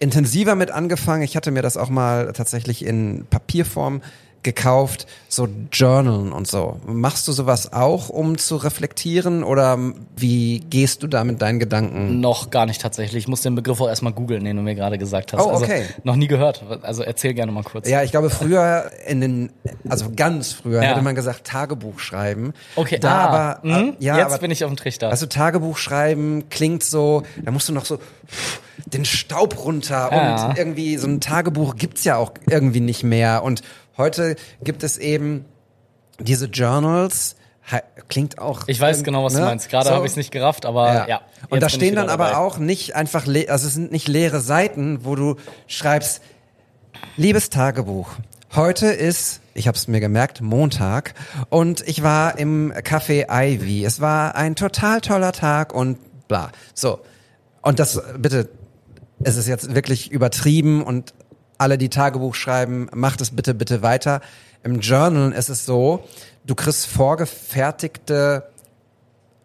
intensiver mit angefangen. Ich hatte mir das auch mal tatsächlich in Papierform gekauft, so Journalen und so. Machst du sowas auch, um zu reflektieren oder wie gehst du da mit deinen Gedanken? Noch gar nicht tatsächlich. Ich muss den Begriff auch erstmal googeln, den du mir gerade gesagt hast. Oh, okay. Also, noch nie gehört. Also erzähl gerne mal kurz. Ja, ich glaube früher in den, also ganz früher Ja. hätte man gesagt Tagebuch schreiben. Okay, da ah, aber, mhm. äh, ja, jetzt aber, bin ich auf dem Trichter. Also Tagebuch schreiben klingt so, da musst du noch so den Staub runter Ja. und irgendwie so ein Tagebuch gibt's ja auch irgendwie nicht mehr und heute gibt es eben diese Journals, klingt auch ich weiß ähm, genau, was du ne? meinst. Gerade So. habe ich es nicht gerafft, aber ja. Und jetzt da stehen dann wieder aber dabei. auch nicht einfach, also es sind nicht leere Seiten, wo du schreibst, liebes Tagebuch, heute ist, ich habe es mir gemerkt, Montag und ich war im Café Ivy. Es war ein total toller Tag und bla. So. Und das, bitte, es ist jetzt wirklich übertrieben und alle, die Tagebuch schreiben, macht es bitte, bitte weiter. Im Journal ist es so, du kriegst vorgefertigte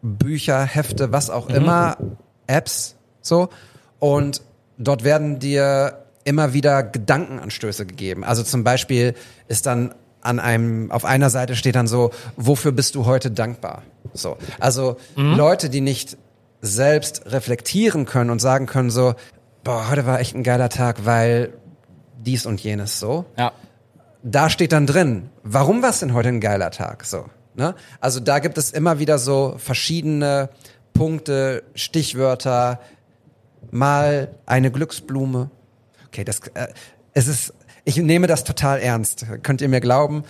Bücher, Hefte, was auch immer, Apps, so. Und dort werden dir immer wieder Gedankenanstöße gegeben. Also zum Beispiel ist dann an einem, auf einer Seite steht dann so, wofür bist du heute dankbar? So. Also Leute, die nicht selbst reflektieren können und sagen können so, boah, heute war echt ein geiler Tag, weil dies und jenes so Ja. da steht dann drin, warum war es denn heute ein geiler Tag? So, ne? Also da gibt es immer wieder so verschiedene Punkte, Stichwörter, mal eine Glücksblume. Okay, das äh, es ist, ich nehme das total ernst. Könnt ihr mir glauben?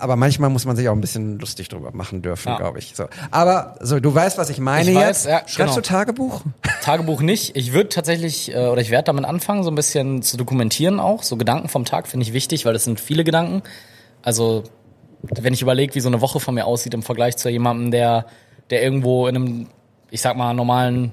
Aber manchmal muss man sich auch ein bisschen lustig drüber machen dürfen, Ja. glaube ich. So. Aber so, du weißt, was ich meine Ich weiß, jetzt. ja, Schreibst genau. du Tagebuch? Tagebuch nicht. Ich würde tatsächlich, äh, oder ich werde damit anfangen, so ein bisschen zu dokumentieren auch. So Gedanken vom Tag finde ich wichtig, weil das sind viele Gedanken. Also, wenn ich überlege, wie so eine Woche von mir aussieht im Vergleich zu jemandem, der, der irgendwo in einem, ich sag mal, normalen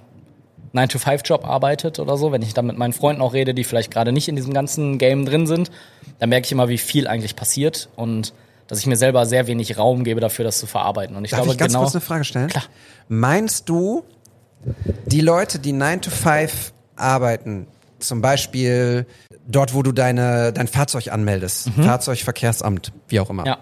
9-to-5-Job arbeitet oder so, wenn ich dann mit meinen Freunden auch rede, die vielleicht gerade nicht in diesem ganzen Game drin sind, dann merke ich immer, wie viel eigentlich passiert und dass ich mir selber sehr wenig Raum gebe dafür, das zu verarbeiten. Und ich Darf glaube ich ganz genau. kurz eine Frage stellen? Klar. Meinst du, die Leute, die 9 to 5 arbeiten, zum Beispiel dort, wo du deine, dein Fahrzeug anmeldest, Fahrzeugverkehrsamt, wie auch immer, Mhm. ja,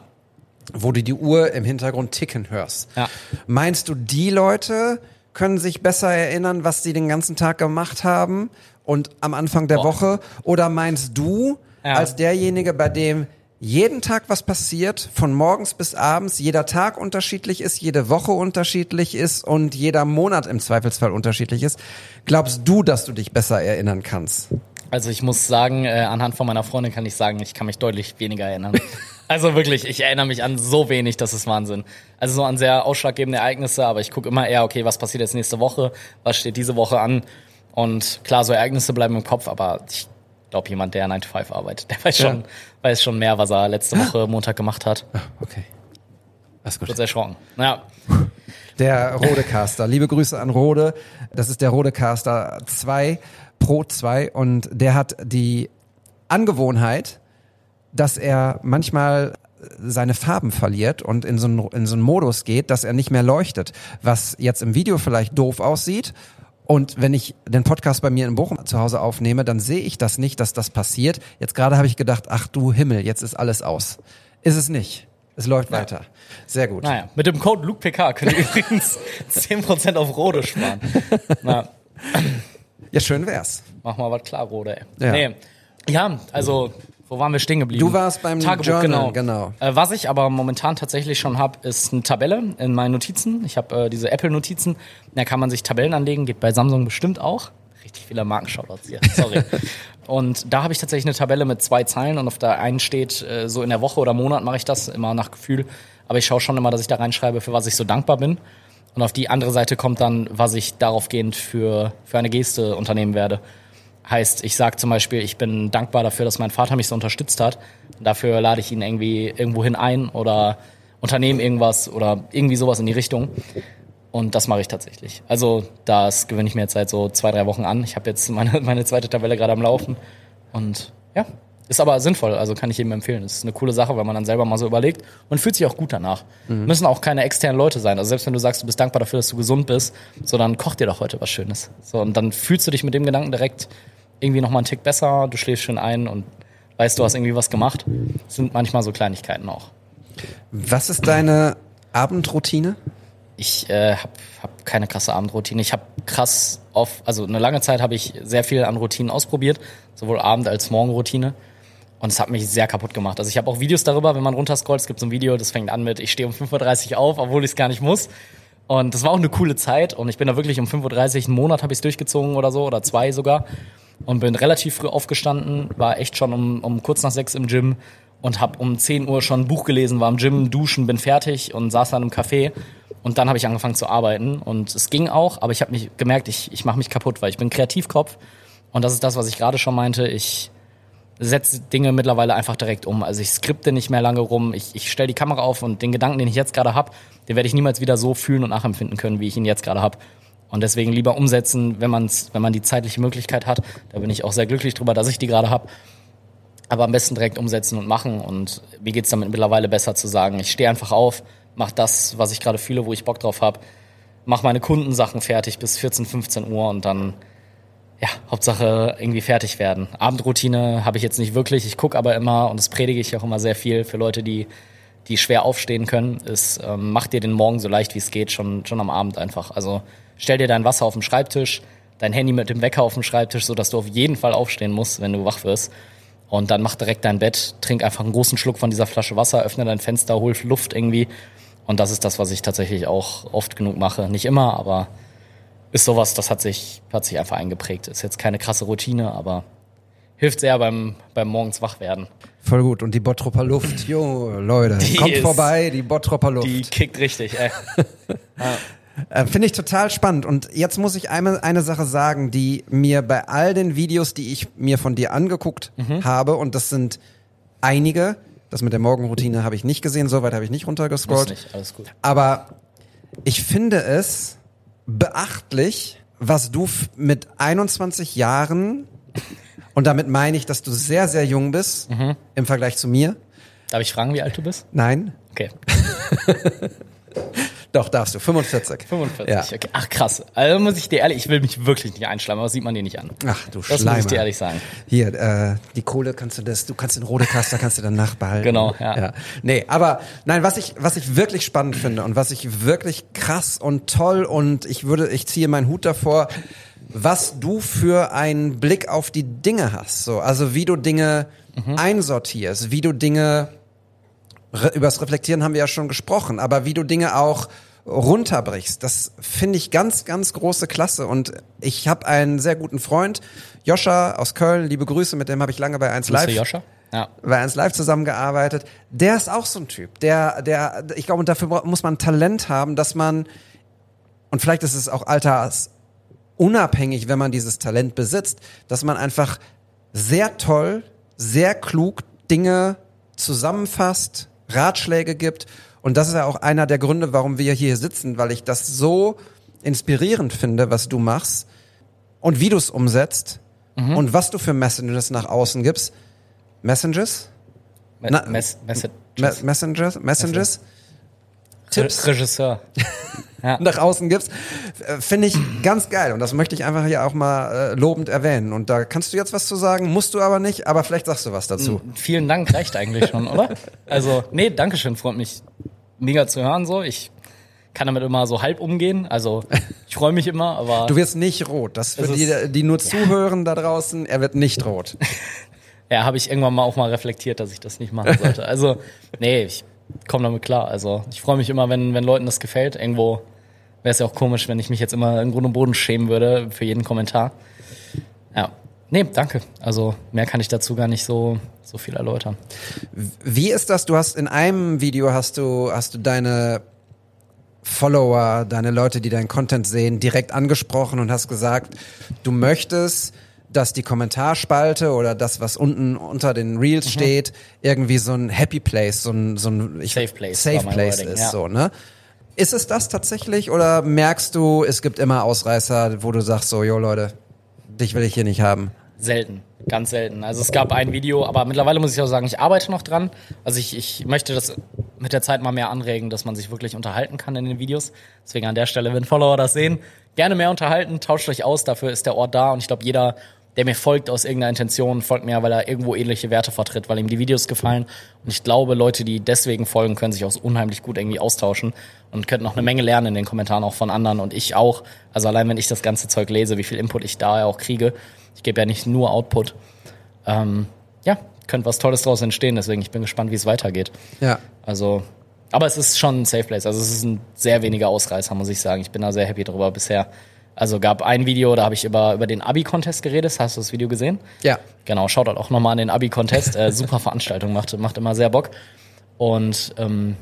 wo du die Uhr im Hintergrund ticken hörst. Ja. Meinst du, die Leute können sich besser erinnern, was sie den ganzen Tag gemacht haben und am Anfang der Boah. Woche? Oder meinst du, Ja. als derjenige, bei dem jeden Tag was passiert, von morgens bis abends, jeder Tag unterschiedlich ist, jede Woche unterschiedlich ist und jeder Monat im Zweifelsfall unterschiedlich ist, glaubst du, dass du dich besser erinnern kannst? Also ich muss sagen, äh, anhand von meiner Freundin kann ich sagen, ich kann mich deutlich weniger erinnern. also wirklich, ich erinnere mich an so wenig, das ist Wahnsinn. Also so an sehr ausschlaggebende Ereignisse, aber ich gucke immer eher, okay, was passiert jetzt nächste Woche, was steht diese Woche an. Und klar, so Ereignisse bleiben im Kopf, aber ich glaube, jemand, der 9 to 5 arbeitet, der weiß schon, weiß schon mehr, was er letzte Woche Montag gemacht hat. Okay. Alles gut. Kurz erschrocken. Ja. Der Rodecaster. Liebe Grüße an Rode. Das ist der Rodecaster 2 Pro 2 und der hat die Angewohnheit, dass er manchmal seine Farben verliert und in so, einen, in so einen Modus geht, dass er nicht mehr leuchtet. Was jetzt im Video vielleicht doof aussieht. Und wenn ich den Podcast bei mir in Bochum zu Hause aufnehme, dann sehe ich das nicht, dass das passiert. Jetzt gerade habe ich gedacht, ach du Himmel, jetzt ist alles aus. Ist es nicht. Es läuft weiter. Sehr gut. Naja, mit dem Code LukePK könnt ihr übrigens 10% auf Rode sparen. Na, Ja, schön wär's. mach mal was klar, Rode, ey. Ja. Nee. Ja, also, wo waren wir stehen geblieben? Du warst beim Journal, genau. genau. Äh, was ich aber momentan tatsächlich schon habe, ist eine Tabelle in meinen Notizen. Ich habe äh, diese Apple-Notizen. Da kann man sich Tabellen anlegen, geht bei Samsung bestimmt auch. Richtig viele Markenshoutouts hier, sorry. und da habe ich tatsächlich eine Tabelle mit zwei Zeilen und auf der einen steht, äh, so in der Woche oder Monat mache ich das, immer nach Gefühl. Aber ich schaue schon immer, dass ich da reinschreibe, für was ich so dankbar bin. Und auf die andere Seite kommt dann, was ich daraufgehend für, für eine Geste unternehmen werde. Heißt, ich sage zum Beispiel, ich bin dankbar dafür, dass mein Vater mich so unterstützt hat. Dafür lade ich ihn irgendwie irgendwohin ein oder unternehme irgendwas oder irgendwie sowas in die Richtung. Und das mache ich tatsächlich. Also das gewöhne ich mir jetzt seit so zwei, drei Wochen an. Ich habe jetzt meine, meine zweite Tabelle gerade am Laufen. Und ja, ist aber sinnvoll. Also kann ich jedem empfehlen. Das ist eine coole Sache, weil man dann selber mal so überlegt und fühlt sich auch gut danach. Müssen auch keine externen Leute sein. Also selbst wenn du sagst, du bist dankbar dafür, dass du gesund bist, so dann koch dir doch heute was Schönes. So und dann fühlst du dich mit dem Gedanken direkt irgendwie noch mal einen Tick besser. Du schläfst schön ein und weißt, du hast irgendwie was gemacht. Das sind manchmal so Kleinigkeiten auch. Was ist deine Abendroutine? Ich äh, habe hab keine krasse Abendroutine. Ich habe krass auf, also eine lange Zeit habe ich sehr viel an Routinen ausprobiert, sowohl Abend- als Morgenroutine. Und es hat mich sehr kaputt gemacht. Also ich habe auch Videos darüber, wenn man runterscrollt. Es gibt so ein Video, das fängt an mit, ich stehe um 5.30 Uhr auf, obwohl ich es gar nicht muss. Und das war auch eine coole Zeit. Und ich bin da wirklich um 5.30 Uhr, einen Monat habe ich es durchgezogen oder so, oder zwei sogar. Und bin relativ früh aufgestanden, war echt schon um, um kurz nach sechs im Gym und habe um 10 Uhr schon ein Buch gelesen, war im Gym, duschen, bin fertig und saß dann im Café. Und dann habe ich angefangen zu arbeiten. Und es ging auch, aber ich habe mich gemerkt, ich, ich mache mich kaputt, weil ich bin Kreativkopf. Und das ist das, was ich gerade schon meinte. Ich setze Dinge mittlerweile einfach direkt um. Also ich skripte nicht mehr lange rum. Ich, ich stelle die Kamera auf und den Gedanken, den ich jetzt gerade habe, den werde ich niemals wieder so fühlen und nachempfinden können, wie ich ihn jetzt gerade habe. Und deswegen lieber umsetzen, wenn, man's, wenn man die zeitliche Möglichkeit hat. Da bin ich auch sehr glücklich drüber, dass ich die gerade habe. Aber am besten direkt umsetzen und machen. Und mir geht's damit mittlerweile besser zu sagen, ich stehe einfach auf, mache das, was ich gerade fühle, wo ich Bock drauf habe, mache meine Kundensachen fertig bis 14, 15 Uhr und dann, ja, Hauptsache irgendwie fertig werden. Abendroutine habe ich jetzt nicht wirklich. Ich gucke aber immer, und das predige ich auch immer sehr viel für Leute, die, die schwer aufstehen können, ist, ähm, mach dir den Morgen so leicht wie es geht, schon, schon am Abend einfach. Also stell dir dein Wasser auf den Schreibtisch, dein Handy mit dem Wecker auf den Schreibtisch, sodass du auf jeden Fall aufstehen musst, wenn du wach wirst. Und dann mach direkt dein Bett, trink einfach einen großen Schluck von dieser Flasche Wasser, öffne dein Fenster, hol Luft irgendwie. Und das ist das, was ich tatsächlich auch oft genug mache. Nicht immer, aber ist sowas, das hat sich, hat sich einfach eingeprägt. Ist jetzt keine krasse Routine, aber hilft sehr beim, beim morgens wach werden. Voll gut. Und die Bottropper Luft, jo, Leute, Die kommt ist- vorbei, die Bottropper Luft. Die kickt richtig, ey. Äh, Finde ich total spannend. Und jetzt muss ich einmal eine Sache sagen, die mir bei all den Videos, die ich mir von dir angeguckt Mhm. habe, und das sind einige, das mit der Morgenroutine habe ich nicht gesehen, soweit habe ich nicht runtergescrollt. nicht, alles gut. Aber ich finde es beachtlich, was du mit 21 Jahren, und damit meine ich, dass du sehr, sehr jung bist Mhm. im Vergleich zu mir. Darf ich fragen, wie alt du bist? Nein? Okay. Doch, darfst du. 45. 45. Ja. Okay. Ach krass. Also muss ich dir ehrlich, ich will mich wirklich nicht einschleimen, aber das sieht man dir nicht an. Ach du Das muss Schleimer. ich dir ehrlich sagen. Hier, äh, die Kohle kannst du das, du kannst den Rodekaster kannst du danach behalten. Genau, ja. ja. Nee, aber nein, was ich, was ich wirklich spannend finde und was ich wirklich krass und toll und ich würde, ich ziehe meinen Hut davor, was du für einen Blick auf die Dinge hast. So, also wie du Dinge Mhm. einsortierst, wie du Dinge Re übers Reflektieren haben wir ja schon gesprochen, aber wie du Dinge auch runterbrichst, das finde ich ganz, ganz große Klasse. Und ich habe einen sehr guten Freund, Joscha aus Köln, liebe Grüße, mit dem habe ich lange bei 1 Grüße, Live, Joscha. Ja. bei 1 Live zusammengearbeitet. Der ist auch so ein Typ, der, der, ich glaube, und dafür muss man Talent haben, dass man, und vielleicht ist es auch altersunabhängig, wenn man dieses Talent besitzt, dass man einfach sehr toll, sehr klug Dinge zusammenfasst, Ratschläge gibt Und das ist ja auch einer der Gründe, warum wir hier sitzen, weil ich das so inspirierend finde, was du machst und wie du es umsetzt Mhm. und was du für Messages nach außen gibst. Messages? Me Na- Mess Message. Me Messengers? Messages? Tipps? Re Regisseur. nach außen gibst, äh, finde ich ganz geil. Und das möchte ich einfach hier auch mal äh, lobend erwähnen. Und da kannst du jetzt was zu sagen, musst du aber nicht, aber vielleicht sagst du was dazu. Vielen Dank, reicht eigentlich schon, oder? Also, nee, Dankeschön, freut mich mega zu hören so. Ich kann damit immer so halb umgehen. Also, ich freue mich immer, aber Du wirst nicht rot. Das für die, die nur zuhören da draußen, er wird nicht rot. ja, habe ich irgendwann mal auch mal reflektiert, dass ich das nicht machen sollte. Also, nee, ich komme damit klar. Also, ich freue mich immer, wenn, wenn Leuten das gefällt. Irgendwo wäre es ja auch komisch, wenn ich mich jetzt immer im Grund und Boden schämen würde für jeden Kommentar. Ja. Nee, danke. Also, mehr kann ich dazu gar nicht so, so viel erläutern. Wie ist das? Du hast in einem Video hast du, hast du deine Follower, deine Leute, die deinen Content sehen, direkt angesprochen und hast gesagt, du möchtest, dass die Kommentarspalte oder das, was unten unter den Reels Mhm. steht, irgendwie so ein Happy Place, so ein, so ein ich, Safe Place Safe Place Wording, ist, ja. so, ne? Ist es das tatsächlich oder merkst du, es gibt immer Ausreißer, wo du sagst so, jo Leute, dich will ich hier nicht haben? Selten, ganz selten. Also es gab ein Video, aber mittlerweile muss ich auch sagen, ich arbeite noch dran. Also ich, ich möchte das mit der Zeit mal mehr anregen, dass man sich wirklich unterhalten kann in den Videos. Deswegen an der Stelle, wenn Follower das sehen, gerne mehr unterhalten, tauscht euch aus, dafür ist der Ort da und ich glaube, jeder, der mir folgt aus irgendeiner Intention, folgt mir, weil er irgendwo ähnliche Werte vertritt, weil ihm die Videos gefallen. Und ich glaube, Leute, die deswegen folgen, können sich auch unheimlich gut irgendwie austauschen und könnten noch eine Menge lernen in den Kommentaren auch von anderen und ich auch. Also allein wenn ich das ganze Zeug lese, wie viel Input ich da auch kriege. Ich gebe ja nicht nur Output. Ähm, ja, könnte was Tolles draus entstehen, deswegen ich bin gespannt, wie es weitergeht. Ja. Also, aber es ist schon ein Safe Place. Also es ist ein sehr weniger Ausreißer, muss ich sagen. Ich bin da sehr happy drüber bisher. Also gab ein Video, da habe ich über, über den Abi-Contest geredet. Hast du das Video gesehen? Ja. Genau, schaut halt auch nochmal an den Abi-Contest. Äh, super Veranstaltung, macht, macht immer sehr Bock. Und ähm,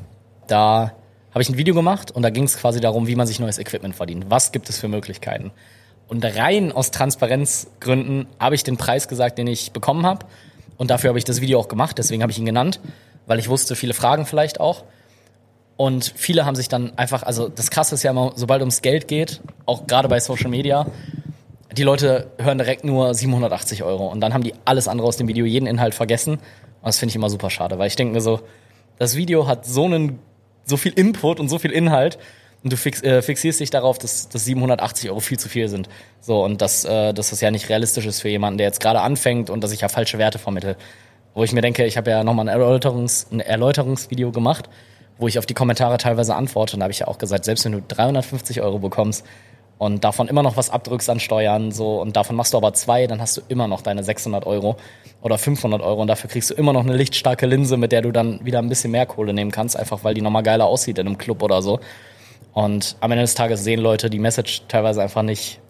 da habe ich ein Video gemacht und da ging es quasi darum, wie man sich neues Equipment verdient. Was gibt es für Möglichkeiten? Und rein aus Transparenzgründen habe ich den Preis gesagt, den ich bekommen habe. Und dafür habe ich das Video auch gemacht, deswegen habe ich ihn genannt, weil ich wusste, viele Fragen vielleicht auch. Und viele haben sich dann einfach, also das Krasse ist ja immer, sobald ums Geld geht, auch gerade bei Social Media, die Leute hören direkt nur 780 Euro und dann haben die alles andere aus dem Video, jeden Inhalt vergessen. Und das finde ich immer super schade, weil ich denke mir so, das Video hat so einen, so viel Input und so viel Inhalt und du fix, äh, fixierst dich darauf, dass, dass 780 Euro viel zu viel sind. So und dass, äh, dass das ja nicht realistisch ist für jemanden, der jetzt gerade anfängt und dass ich ja falsche Werte vermittle. Wo ich mir denke, ich habe ja nochmal ein, Erläuterungs-, ein Erläuterungsvideo gemacht, wo ich auf die Kommentare teilweise antworte. Und da habe ich ja auch gesagt, selbst wenn du 350 Euro bekommst und davon immer noch was abdrückst an Steuern so und davon machst du aber zwei, dann hast du immer noch deine 600 Euro oder 500 Euro und dafür kriegst du immer noch eine lichtstarke Linse, mit der du dann wieder ein bisschen mehr Kohle nehmen kannst, einfach weil die nochmal geiler aussieht in einem Club oder so. Und am Ende des Tages sehen Leute die Message teilweise einfach nicht,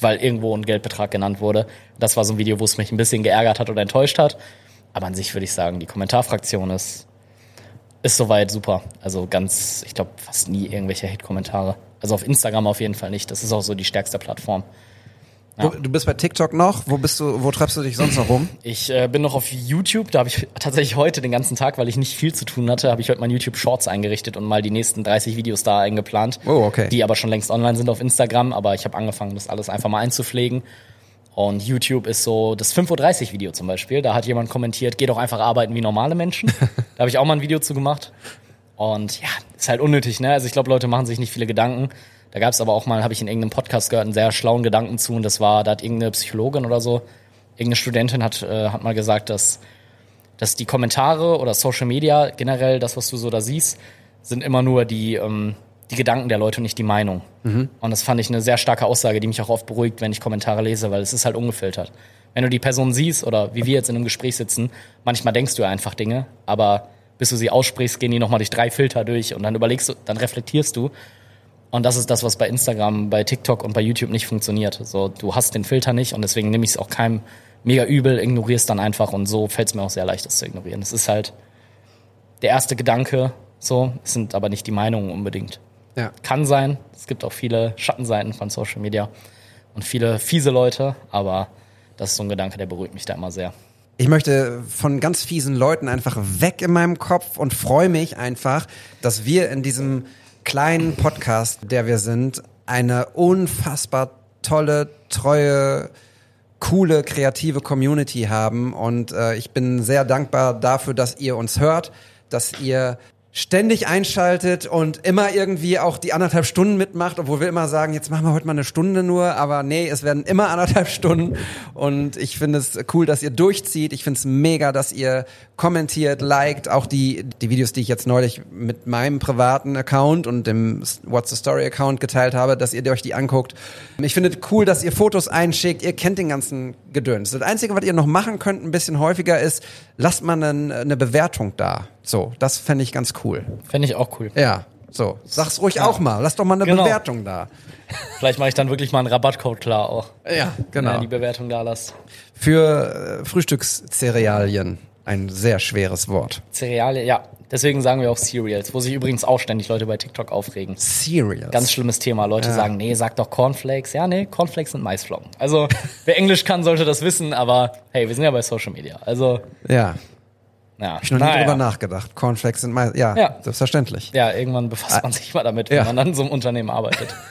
weil irgendwo ein Geldbetrag genannt wurde. Das war so ein Video, wo es mich ein bisschen geärgert hat oder enttäuscht hat. Aber an sich würde ich sagen, die Kommentarfraktion ist, ist soweit super. Also ganz, ich glaube, fast nie irgendwelche Hate-Kommentare. Also auf Instagram auf jeden Fall nicht. Das ist auch so die stärkste Plattform. Du, du bist bei TikTok noch? Wo bist du, wo treibst du dich sonst noch rum? Ich äh, bin noch auf YouTube, da habe ich tatsächlich heute den ganzen Tag, weil ich nicht viel zu tun hatte, habe ich heute mein YouTube Shorts eingerichtet und mal die nächsten 30 Videos da eingeplant. Oh, okay. Die aber schon längst online sind auf Instagram, aber ich habe angefangen, das alles einfach mal einzupflegen. Und YouTube ist so das 5.30 Uhr Video zum Beispiel. Da hat jemand kommentiert, geh doch einfach arbeiten wie normale Menschen. da habe ich auch mal ein Video zu gemacht. Und ja, ist halt unnötig, ne? Also ich glaube, Leute machen sich nicht viele Gedanken. Da gab es aber auch mal, habe ich in irgendeinem Podcast gehört, einen sehr schlauen Gedanken zu. Und das war, da hat irgendeine Psychologin oder so, irgendeine Studentin hat, äh, hat mal gesagt, dass, dass die Kommentare oder Social Media, generell das, was du so da siehst, sind immer nur die, ähm, die Gedanken der Leute und nicht die Meinung. Und das fand ich eine sehr starke Aussage, die mich auch oft beruhigt, wenn ich Kommentare lese, weil es ist halt ungefiltert. Wenn du die Person siehst oder wie wir jetzt in einem Gespräch sitzen, manchmal denkst du einfach Dinge, aber bis du sie aussprichst, gehen die nochmal durch drei Filter durch und dann überlegst du, dann reflektierst du. Und das ist das, was bei Instagram, bei TikTok und bei YouTube nicht funktioniert. So, du hast den Filter nicht und deswegen nehme ich es auch keinem mega übel, ignorierst dann einfach und so fällt es mir auch sehr leicht, das zu ignorieren. Es ist halt der erste Gedanke, so, es sind aber nicht die Meinungen unbedingt. Ja. Kann sein, es gibt auch viele Schattenseiten von Social Media und viele fiese Leute, aber das ist so ein Gedanke, der beruhigt mich da immer sehr. ich möchte von ganz fiesen Leuten einfach weg in meinem Kopf und freue mich einfach, dass wir in diesem kleinen Podcast, der wir sind, eine unfassbar tolle, treue, coole, kreative Community haben. Und äh, ich bin sehr dankbar dafür, dass ihr uns hört, dass ihr ständig einschaltet und immer irgendwie auch die anderthalb Stunden mitmacht, obwohl wir immer sagen, jetzt machen wir heute mal eine Stunde nur, aber nee, es werden immer anderthalb Stunden und ich finde es cool, dass ihr durchzieht. Ich finde es mega, dass ihr kommentiert, liked, auch die, die Videos, die ich jetzt neulich mit meinem privaten Account und dem What's the Story Account geteilt habe, dass ihr euch die anguckt. Ich finde es cool, dass ihr Fotos einschickt, ihr kennt den ganzen Gedöns. Das Einzige, was ihr noch machen könnt, ein bisschen häufiger ist, lasst mal eine, eine Bewertung da. So, das fände ich ganz cool. Fände ich auch cool. Ja, so. Sag's ruhig auch mal. Lass doch mal eine Genau. Bewertung da. Vielleicht mache ich dann wirklich mal einen Rabattcode klar auch. Ja, Wenn ihr genau. die Bewertung da lasst. Für äh, Frühstückscerealien. Ein sehr schweres Wort. Cerealien, ja. Deswegen sagen wir auch Cereals, wo sich übrigens auch ständig Leute bei TikTok aufregen. Cereals. Ganz schlimmes Thema. Leute sagen, nee, sag doch Cornflakes. Ja, nee, Cornflakes sind Maisflocken. Also, wer Englisch kann, sollte das wissen, aber hey, wir sind ja bei Social Media. Also, Ja, ja. hab ich noch nie Naja. drüber nachgedacht. Cornflakes sind meist, ja, Ja. selbstverständlich. Ja, irgendwann befasst man sich mal damit, wenn Ja. man dann in so einem Unternehmen arbeitet.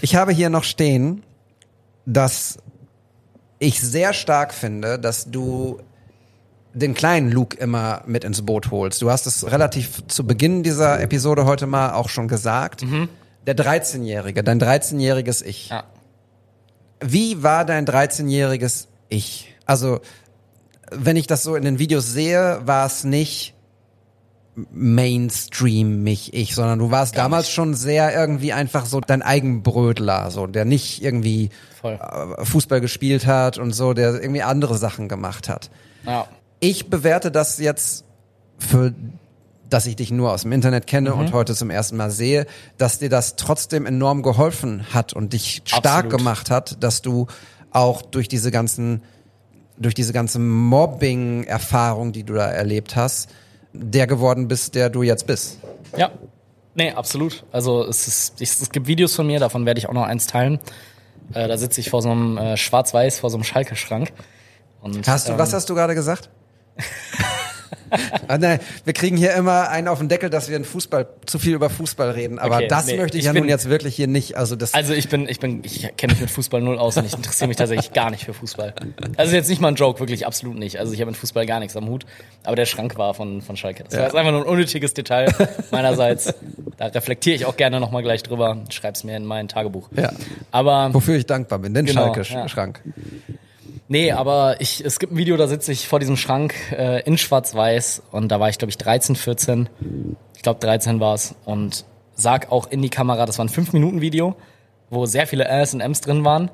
Ich habe hier noch stehen, dass ich sehr stark finde, dass du den kleinen Luke immer mit ins Boot holst. Du hast es relativ zu Beginn dieser Episode heute mal auch schon gesagt. Der 13-Jährige, dein 13-jähriges Ich. Ja. Wie war dein 13-jähriges Ich? Also, wenn ich das so in den Videos sehe, war es nicht Mainstream mich ich, sondern du warst damals schon sehr irgendwie einfach so dein Eigenbrötler, so der nicht irgendwie Voll. äh, Fußball gespielt hat und so, der irgendwie andere Sachen gemacht hat. Ja. Ich bewerte das jetzt für dass ich dich nur aus dem Internet kenne und heute zum ersten Mal sehe, dass dir das trotzdem enorm geholfen hat und dich stark Absolut. gemacht hat, dass du auch durch diese ganzen durch diese ganze Mobbing-Erfahrung, die du da erlebt hast, der geworden bist, der du jetzt bist. Ja. Nee, absolut. Also es, ist, es, es gibt Videos von mir, davon werde ich auch noch eins teilen. Äh, da sitze ich vor so einem äh, Schwarz-Weiß, vor so einem Schalke-Schrank. Und, Hast du, ähm, was hast du gerade gesagt? ah, nein, wir kriegen hier immer einen auf den Deckel, dass wir in Fußball zu viel über Fußball reden, aber Okay, das nee, möchte ich, ich ja bin- nun jetzt wirklich hier nicht. Also das Also ich bin, ich bin, ich kenne mich mit Fußball null aus und ich interessiere mich tatsächlich gar nicht für Fußball. Also jetzt nicht mal ein Joke, wirklich absolut nicht. Also ich habe mit Fußball gar nichts am Hut. Aber der Schrank war von, von Schalke. Das war jetzt einfach nur ein unnötiges Detail meinerseits. Da reflektiere ich auch gerne nochmal gleich drüber. Schreib's mir in mein Tagebuch. Ja. Aber wofür ich dankbar bin, den Genau, Schalke-Schrank. Nee, aber ich, es gibt ein Video, da sitze ich vor diesem Schrank äh, in Schwarz-Weiß und da war ich, glaube ich, 13, 14. Ich glaube, 13 war es. Und sag auch in die Kamera, das war ein 5-Minuten-Video, wo sehr viele Rs und Ms drin waren,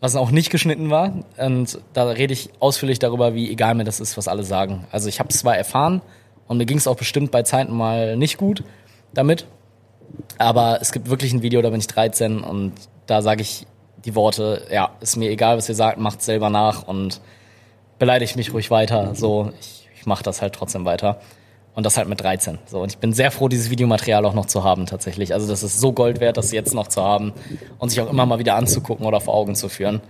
was auch nicht geschnitten war. Und da rede ich ausführlich darüber, wie egal mir das ist, was alle sagen. Also ich habe es zwar erfahren und mir ging es auch bestimmt bei Zeiten mal nicht gut damit, aber es gibt wirklich ein Video, da bin ich 13 und da sage ich die Worte, ja, ist mir egal, was ihr sagt, macht selber nach und beleidigt mich ruhig weiter. So, ich, ich mache das halt trotzdem weiter. Und das halt mit 13. So, und ich bin sehr froh, dieses Videomaterial auch noch zu haben, tatsächlich. Also, das ist so Gold wert, das jetzt noch zu haben und sich auch immer mal wieder anzugucken oder vor Augen zu führen.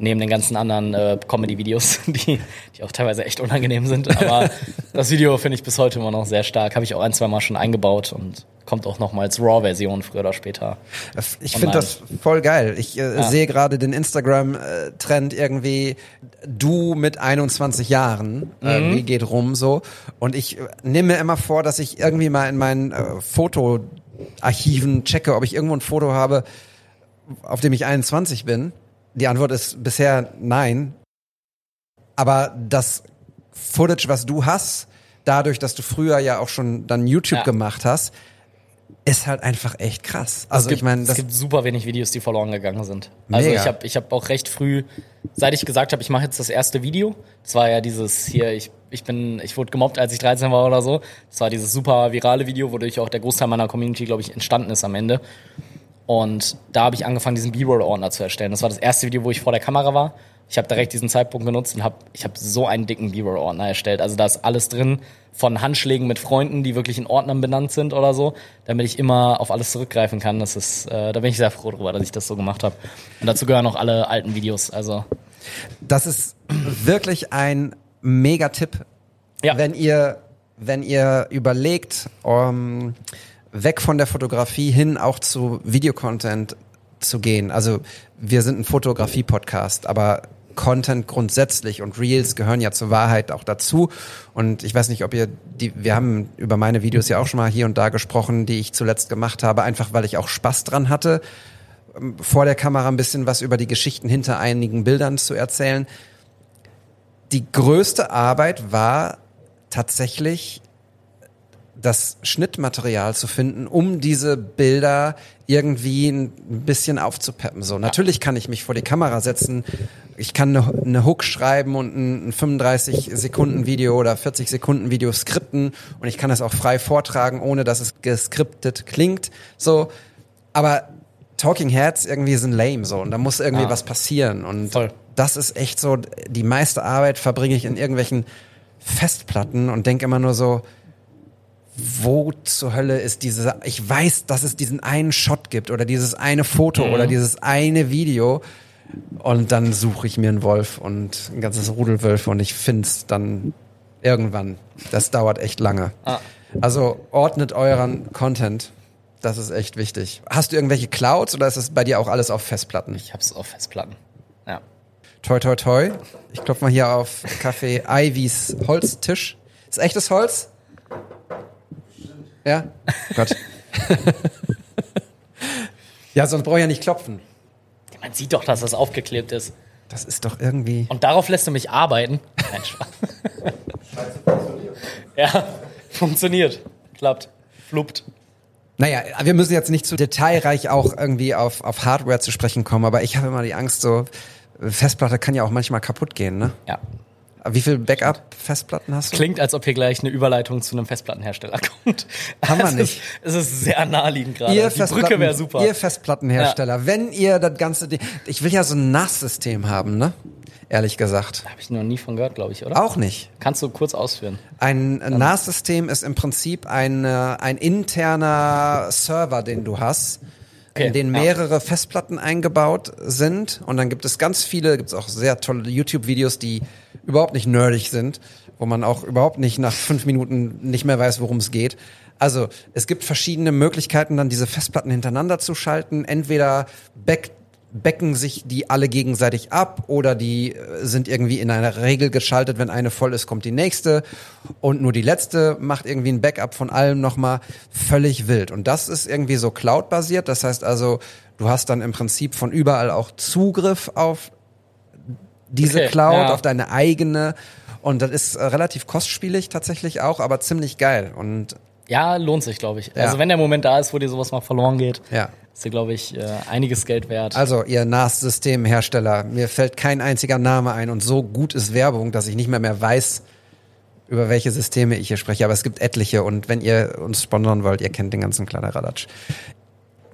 Neben den ganzen anderen äh, Comedy-Videos, die, die auch teilweise echt unangenehm sind. Aber das Video finde ich bis heute immer noch sehr stark. Habe ich auch ein, zwei Mal schon eingebaut und kommt auch noch mal als RAW-Version früher oder später. Ich finde das voll geil. Ich äh, sehe gerade den Instagram-Trend irgendwie, du mit 21 Jahren, äh, Mhm. wie geht rum so. Und ich äh, nehme mir immer vor, dass ich irgendwie mal in meinen äh, Fotoarchiven checke, ob ich irgendwo ein Foto habe, auf dem ich 21 bin. Die Antwort ist bisher nein. Aber das Footage, was du hast, dadurch, dass du früher ja auch schon dann YouTube Ja. gemacht hast, ist halt einfach echt krass. Also es gibt, ich meine, es gibt super wenig Videos, die verloren gegangen sind. Also Mega. ich habe ich hab auch recht früh, seit ich gesagt habe, ich mache jetzt das erste Video, das war ja dieses hier, ich, ich bin, ich wurde gemobbt, als ich 13 war oder so. Das war dieses super virale Video, wodurch auch der Großteil meiner Community, glaube ich, entstanden ist am Ende. Und da habe ich angefangen, diesen B-Roll-Ordner zu erstellen. Das war das erste Video, wo ich vor der Kamera war. Ich habe direkt diesen Zeitpunkt genutzt und habe ich habe so einen dicken B-Roll-Ordner erstellt. Also da ist alles drin von Handschlägen mit Freunden, die wirklich in Ordnern benannt sind oder so, damit ich immer auf alles zurückgreifen kann. Das ist, äh, da bin ich sehr froh drüber, dass ich das so gemacht habe. Und dazu gehören auch alle alten Videos. Also Das ist wirklich ein Megatipp, Ja. wenn ihr, wenn ihr überlegt, um, weg von der Fotografie hin auch zu Videocontent zu gehen. Also wir sind ein Fotografie-Podcast, aber Content grundsätzlich und Reels gehören ja zur Wahrheit auch dazu. Und ich weiß nicht, ob ihr die, wir haben über meine Videos ja auch schon mal hier und da gesprochen, die ich zuletzt gemacht habe, einfach weil ich auch Spaß dran hatte, ähm, vor der Kamera ein bisschen was über die Geschichten hinter einigen Bildern zu erzählen. Die größte Arbeit war tatsächlich das Schnittmaterial zu finden, um diese Bilder irgendwie ein bisschen aufzupeppen. So, natürlich kann ich mich vor die Kamera setzen, ich kann eine, eine Hook schreiben und ein, ein 35 Sekunden Video oder 40 Sekunden Video skripten und ich kann das auch frei vortragen, ohne dass es geskriptet klingt. So, aber Talking Heads irgendwie sind lame so und da muss irgendwie Ja. was passieren und Voll. das ist echt so die meiste Arbeit verbringe ich in irgendwelchen Festplatten und denke immer nur so wo zur Hölle ist diese, ich weiß, dass es diesen einen Shot gibt oder dieses eine Foto oder dieses eine Video und dann suche ich mir einen Wolf und ein ganzes Rudel Wölfe und ich find's dann irgendwann. Das dauert echt lange. Ah. Also ordnet euren Content. Das ist echt wichtig. Hast du irgendwelche Clouds oder ist es bei dir auch alles auf Festplatten? Ich hab's auf Festplatten. Ja. Toi, toi, toi. Ich klopfe mal hier auf Café Ivys Holztisch. Ist echtes Holz? Ja? Gott. ja, sonst brauche ich ja nicht klopfen. Man sieht doch, dass das aufgeklebt ist. Das ist doch irgendwie. Und darauf lässt du mich arbeiten. Nein, Spaß. ja, funktioniert. Klappt. Fluppt. Naja, wir müssen jetzt nicht zu detailreich auch irgendwie auf, auf Hardware zu sprechen kommen, aber ich habe immer die Angst, so Festplatte kann ja auch manchmal kaputt gehen, ne? Ja. Wie viel Backup-Festplatten hast du? Klingt, als ob hier gleich eine Überleitung zu einem Festplattenhersteller kommt. Haben wir nicht. Ist, es ist sehr naheliegend gerade. Ihr Die Brücke wäre super. Ihr Festplattenhersteller, wenn ihr das ganze Ding, ich will ja so ein NAS-System haben, ne? Ehrlich gesagt. Habe ich noch nie von gehört, glaube ich, oder? Auch nicht. Kannst du kurz ausführen? Ein NAS-System ist im Prinzip ein, äh, ein interner Server, den du hast, Okay, in den ja. mehrere Festplatten eingebaut sind. Und dann gibt es ganz viele, gibt es auch sehr tolle YouTube-Videos, die überhaupt nicht nerdig sind, wo man auch überhaupt nicht nach fünf Minuten nicht mehr weiß, worum es geht. Also es gibt verschiedene Möglichkeiten, dann diese Festplatten hintereinander zu schalten. Entweder back becken sich die alle gegenseitig ab oder die äh, sind irgendwie in einer Regel geschaltet, wenn eine voll ist, kommt die nächste und nur die letzte macht irgendwie ein Backup von allem nochmal völlig wild. Und das ist irgendwie so Cloud-basiert, das heißt also, du hast dann im Prinzip von überall auch Zugriff auf diese Okay, Cloud, ja. auf deine eigene und das ist äh, relativ kostspielig tatsächlich auch, aber ziemlich geil und Ja, lohnt sich, glaube ich. Ja. Also wenn der Moment da ist, wo dir sowas mal verloren geht, ja. ist dir, glaube ich, äh, einiges Geld wert. Also, ihr NAS-Systemhersteller, mir fällt kein einziger Name ein und so gut ist Werbung, dass ich nicht mehr mehr weiß, über welche Systeme ich hier spreche. Aber es gibt etliche und wenn ihr uns sponsern wollt, ihr kennt den ganzen Kladderadatsch.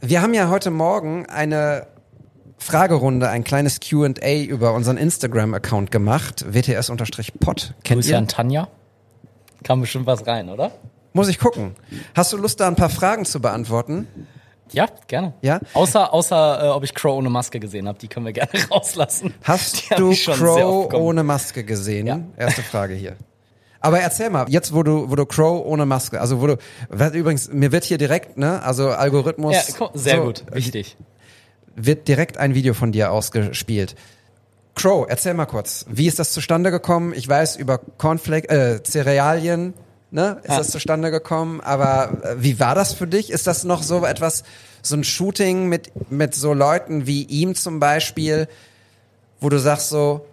Wir haben ja heute Morgen eine Fragerunde, ein kleines Q&A über unseren Instagram-Account gemacht, WTS-Pod. Kennt Grüße ihr? an Tanja. Kam bestimmt was rein, oder? Muss ich gucken. Hast du Lust, da ein paar Fragen zu beantworten? Ja, gerne. Ja? Außer, außer äh, ob ich Crow ohne Maske gesehen habe, die können wir gerne rauslassen. Hast Die du Crow ohne Maske gesehen? Ja. Erste Frage hier. Aber erzähl mal, jetzt wo du, wo du Crow ohne Maske, also wo du, übrigens, mir wird hier direkt, ne, also Algorithmus. Ja, sehr so, gut, wichtig. Wird direkt ein Video von dir ausgespielt. Crow, erzähl mal kurz, wie ist das zustande gekommen? Ich weiß über Cornflake, äh, Cerealien, ne, ist Ja. das zustande gekommen, aber äh, wie war das für dich? Ist das noch so etwas, so ein Shooting mit, mit so Leuten wie ihm zum Beispiel, wo du sagst so,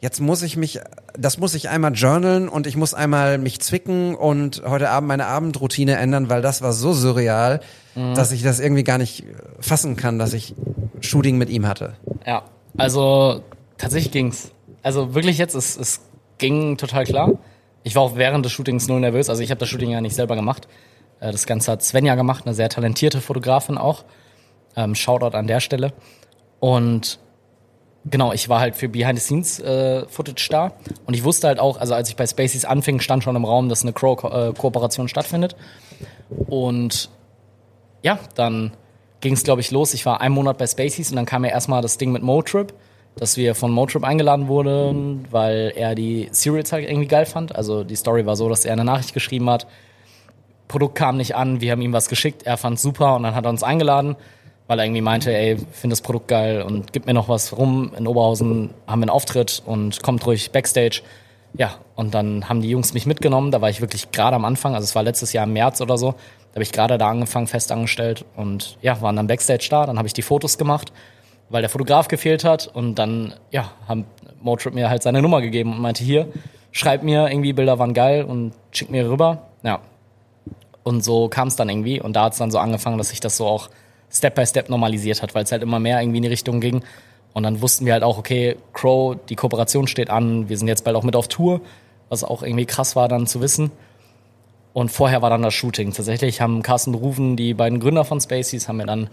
jetzt muss ich mich, das muss ich einmal journalen und ich muss einmal mich zwicken und heute Abend meine Abendroutine ändern, weil das war so surreal, dass ich das irgendwie gar nicht fassen kann, dass ich Shooting mit ihm hatte. Ja, also tatsächlich ging's. Also wirklich jetzt, es, es ging total klar. Ich war auch während des Shootings null nervös. Also ich habe das Shooting ja nicht selber gemacht. Äh, Das Ganze hat Svenja gemacht, eine sehr talentierte Fotografin auch. Ähm, Shoutout an der Stelle. Und genau, ich war halt für Behind-the-Scenes-Footage da. Und ich wusste halt auch, also als ich bei Spaceys anfing, stand schon im Raum, dass eine Crow-Kooperation stattfindet. Und ja, dann ging es, glaube ich, los. Ich war einen Monat bei Spaceys und dann kam ja erstmal das Ding mit Motrip. dass wir von Motrip eingeladen wurden, weil er die Serials halt irgendwie geil fand. Also die Story war so, dass er eine Nachricht geschrieben hat, Produkt kam nicht an, wir haben ihm was geschickt, er fand super und dann hat er uns eingeladen, weil er irgendwie meinte, ey, finde das Produkt geil und gib mir noch was rum. In Oberhausen haben wir einen Auftritt und kommt ruhig Backstage. Ja, und dann haben die Jungs mich mitgenommen, da war ich wirklich gerade am Anfang, also es war letztes Jahr im März oder so, da habe ich gerade da angefangen, fest angestellt und ja, waren dann Backstage da, dann habe ich die Fotos gemacht, weil der Fotograf gefehlt hat und dann, ja, haben Motrip mir halt seine Nummer gegeben und meinte, hier, schreib mir irgendwie, Bilder waren geil und schick mir rüber. Ja, und so kam es dann irgendwie. Und da hat es dann so angefangen, dass sich das so auch Step by Step normalisiert hat, weil es halt immer mehr irgendwie in die Richtung ging. Und dann wussten wir halt auch, okay, Crow, die Kooperation steht an, wir sind jetzt bald auch mit auf Tour, was auch irgendwie krass war dann zu wissen. Und vorher war dann das Shooting. Tatsächlich haben Carsten Rufen, die beiden Gründer von Spaceys, haben mir dann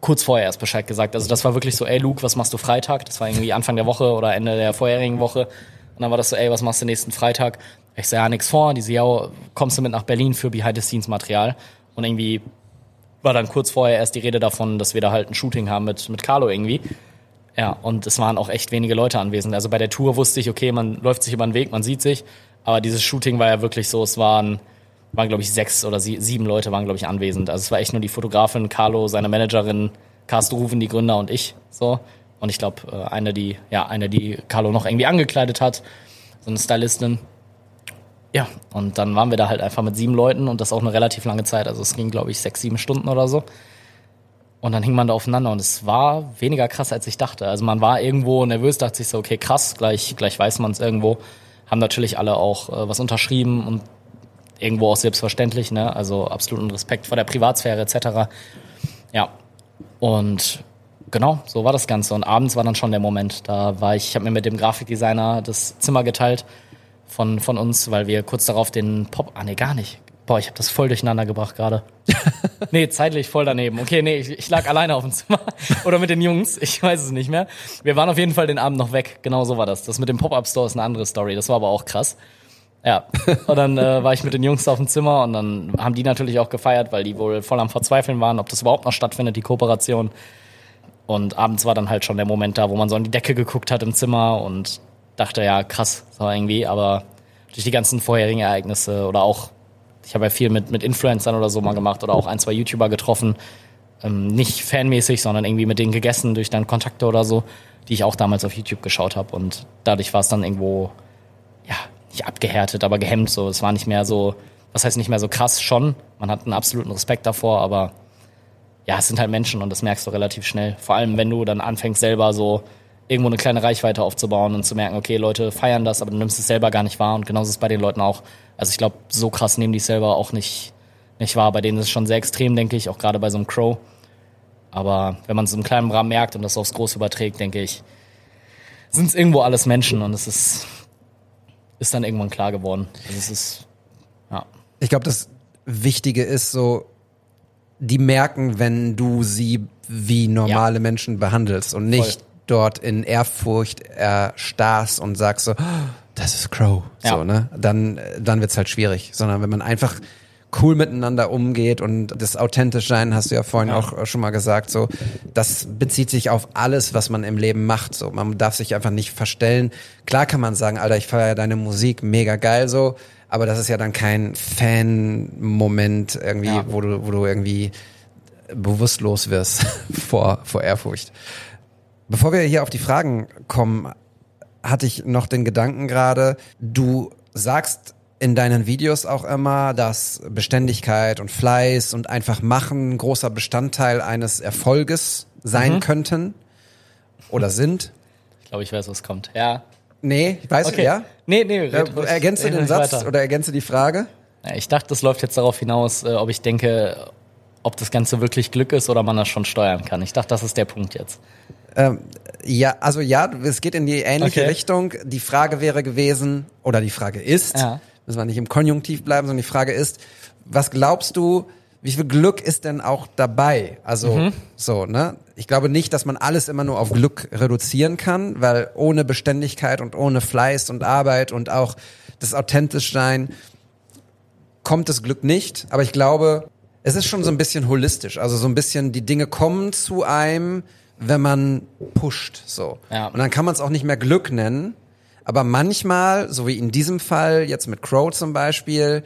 kurz vorher erst Bescheid gesagt. Also das war wirklich so, ey Luke, was machst du Freitag? Das war irgendwie Anfang der Woche oder Ende der vorherigen Woche. Und dann war das so, ey, was machst du nächsten Freitag? Ich sah ja nichts vor. Die so, ja, kommst du mit nach Berlin für Behind-the-Scenes-Material? Und irgendwie war dann kurz vorher erst die Rede davon, dass wir da halt ein Shooting haben mit, mit Carlo irgendwie. Ja, und es waren auch echt wenige Leute anwesend. Also bei der Tour wusste ich, okay, man läuft sich über den Weg, man sieht sich. Aber dieses Shooting war ja wirklich so, es waren, waren glaube ich, sechs oder sie, sieben Leute waren, glaube ich, anwesend. Also es war echt nur die Fotografin, Carlo, seine Managerin, Carsten Rufen, die Gründer und ich. So. Und ich glaube, äh, eine, die, ja, eine, die Carlo noch irgendwie angekleidet hat, so eine Stylistin. Ja, und dann waren wir da halt einfach mit sieben Leuten und das auch eine relativ lange Zeit. Also es ging, glaube ich, sechs, sieben Stunden oder so. Und dann hing man da aufeinander und es war weniger krass, als ich dachte. Also man war irgendwo nervös, dachte sich so, okay, krass, gleich, gleich weiß man es irgendwo. Haben natürlich alle auch äh, was unterschrieben und irgendwo auch selbstverständlich, ne? Also absoluten Respekt vor der Privatsphäre etc. Ja. Und genau, so war das Ganze. Und abends war dann schon der Moment. Da war ich, ich habe mir mit dem Grafikdesigner das Zimmer geteilt von, von uns, weil wir kurz darauf den Pop. Ah, nee, gar nicht. Boah, ich habe das voll durcheinander gebracht gerade. nee, zeitlich voll daneben. Okay, nee, ich, ich lag alleine auf dem Zimmer. Oder mit den Jungs, ich weiß es nicht mehr. Wir waren auf jeden Fall den Abend noch weg. Genau so war das. Das mit dem Pop-Up-Store ist eine andere Story. Das war aber auch krass. Ja, und dann äh, war ich mit den Jungs auf dem Zimmer und dann haben die natürlich auch gefeiert, weil die wohl voll am Verzweifeln waren, ob das überhaupt noch stattfindet, die Kooperation. Und abends war dann halt schon der Moment da, wo man so an die Decke geguckt hat im Zimmer und dachte, ja, krass, so irgendwie, aber durch die ganzen vorherigen Ereignisse oder auch, ich habe ja viel mit, mit Influencern oder so mal gemacht oder auch ein, zwei YouTuber getroffen, ähm, nicht fanmäßig, sondern irgendwie mit denen gegessen durch dann Kontakte oder so, die ich auch damals auf YouTube geschaut habe. Und dadurch war es dann irgendwo, ja, nicht abgehärtet, aber gehemmt so. Es war nicht mehr so, was heißt nicht mehr so krass schon, man hat einen absoluten Respekt davor, aber ja, es sind halt Menschen und das merkst du relativ schnell. Vor allem, wenn du dann anfängst selber so irgendwo eine kleine Reichweite aufzubauen und zu merken, okay, Leute feiern das, aber du nimmst es selber gar nicht wahr und genauso ist es bei den Leuten auch. Also ich glaube, so krass nehmen die es selber auch nicht, nicht wahr. Bei denen ist es schon sehr extrem, denke ich, auch gerade bei so einem Crow. Aber wenn man es im kleinen Rahmen merkt und das aufs Große überträgt, denke ich, sind es irgendwo alles Menschen und es ist, ist dann irgendwann klar geworden. Also es ist, ja. Ich glaube, das Wichtige ist so, die merken, wenn du sie wie normale Ja. Menschen behandelst und nicht Voll. dort in Ehrfurcht erstarrst und sagst so, "Oh, das ist Crow, Ja. so, ne? Dann, dann wird's halt schwierig, sondern wenn man einfach cool miteinander umgeht und das authentisch sein, hast du ja vorhin Ja. auch schon mal gesagt, so, das bezieht sich auf alles, was man im Leben macht, so. Man darf sich einfach nicht verstellen. Klar kann man sagen, Alter, ich feiere deine Musik, mega geil, so. Aber das ist ja dann kein Fan-Moment irgendwie, Ja. wo du, wo du irgendwie bewusstlos wirst vor, vor Ehrfurcht. Bevor wir hier auf die Fragen kommen, hatte ich noch den Gedanken gerade, du sagst in deinen Videos auch immer, dass Beständigkeit und Fleiß und einfach machen großer Bestandteil eines Erfolges sein könnten oder sind. Ich glaube, ich weiß, was kommt. Ja. Nee, weißt Okay. du, ja? Nee, nee, ja red ruhig. ergänze Red den ruhig Satz weiter. oder ergänze die Frage. Ja, ich dachte, das läuft jetzt darauf hinaus, äh, ob ich denke, ob das Ganze wirklich Glück ist oder man das schon steuern kann. Ich dachte, das ist der Punkt jetzt. Ja, also ja, es geht in die ähnliche Okay. Richtung. Die Frage wäre gewesen, oder die Frage ist, Ja. Müssen wir nicht im Konjunktiv bleiben, sondern die Frage ist, was glaubst du, wie viel Glück ist denn auch dabei? Also Mhm. so, ne? Ich glaube nicht, dass man alles immer nur auf Glück reduzieren kann, weil ohne Beständigkeit und ohne Fleiß und Arbeit und auch das authentisch sein kommt das Glück nicht. Aber ich glaube, es ist schon so ein bisschen holistisch. Also so ein bisschen, die Dinge kommen zu einem, wenn man pusht, so. Ja. Und dann kann man es auch nicht mehr Glück nennen. Aber manchmal, so wie in diesem Fall, jetzt mit Crow zum Beispiel,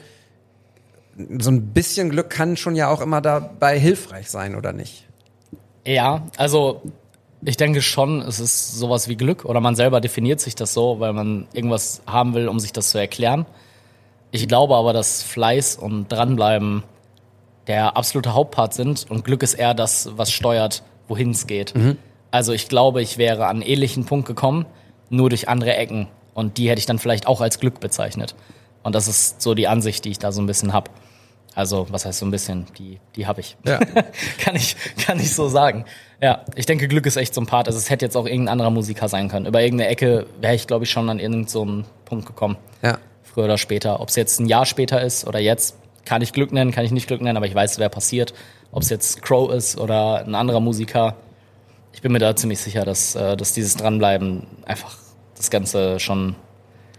so ein bisschen Glück kann schon ja auch immer dabei hilfreich sein, oder nicht? Ja, also ich denke schon, es ist sowas wie Glück oder man selber definiert sich das so, weil man irgendwas haben will, um sich das zu erklären. Ich glaube aber, dass Fleiß und dranbleiben der absolute Hauptpart sind und Glück ist eher das, was steuert, wohin es geht. Also ich glaube, ich wäre an einen ähnlichen Punkt gekommen, nur durch andere Ecken und die hätte ich dann vielleicht auch als Glück bezeichnet. Und das ist so die Ansicht, die ich da so ein bisschen hab. Also, was heißt so ein bisschen? Die, die habe ich. Ja. kann ich, kann ich so sagen. Ja, ich denke, Glück ist echt so ein Part. Also, es hätte jetzt auch irgendein anderer Musiker sein können. Über irgendeine Ecke wäre ich, glaube ich, schon an irgendeinen so Punkt gekommen. Ja. Früher oder später. Ob es jetzt ein Jahr später ist oder jetzt, kann ich Glück nennen, kann ich nicht Glück nennen, aber ich weiß, wer passiert. Ob es jetzt Crow ist oder ein anderer Musiker. Ich bin mir da ziemlich sicher, dass, äh, dass dieses Dranbleiben einfach das Ganze schon,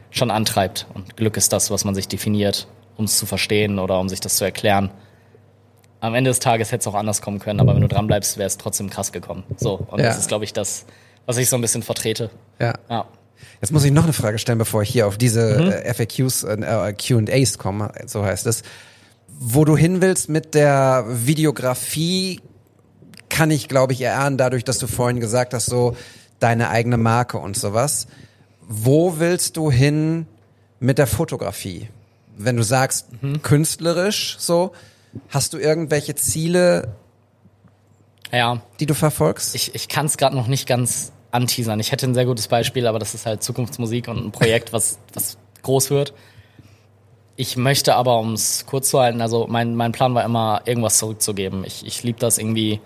schon antreibt. Und Glück ist das, was man sich definiert, um es zu verstehen oder um sich das zu erklären. Am Ende des Tages hätte es auch anders kommen können, aber wenn du dranbleibst, wäre es trotzdem krass gekommen. So, und Ja. das ist, glaube ich, das, was ich so ein bisschen vertrete. Ja. Ja. Jetzt muss ich noch eine Frage stellen, bevor ich hier auf diese äh, FAQs, äh, Q&As komme, so heißt es. Wo du hin willst mit der Videografie, kann ich, glaube ich, erahnen, dadurch, dass du vorhin gesagt hast, so deine eigene Marke und sowas. Wo willst du hin mit der Fotografie? Wenn du sagst, künstlerisch so, hast du irgendwelche Ziele, Ja, die du verfolgst? ich, ich kann es gerade noch nicht ganz anteasern. Ich hätte ein sehr gutes Beispiel, aber das ist halt Zukunftsmusik und ein Projekt, was, was groß wird. Ich möchte aber, um es kurz zu halten, also mein, mein Plan war immer, irgendwas zurückzugeben. Ich, ich liebe das irgendwie,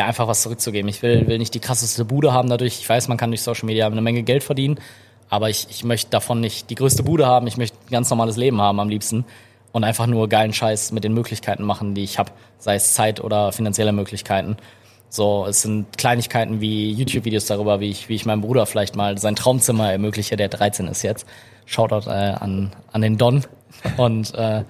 ja, einfach was zurückzugeben. Ich will, will nicht die krasseste Bude haben dadurch. Ich weiß, man kann durch Social Media eine Menge Geld verdienen, aber ich, ich möchte davon nicht die größte Bude haben. Ich möchte ein ganz normales Leben haben am liebsten und einfach nur geilen Scheiß mit den Möglichkeiten machen, die ich habe, sei es Zeit oder finanzielle Möglichkeiten. So, es sind Kleinigkeiten wie YouTube-Videos darüber, wie ich, wie ich meinem Bruder vielleicht mal sein Traumzimmer ermögliche, der 13 ist jetzt. Shoutout äh, an, an den Don. Und äh,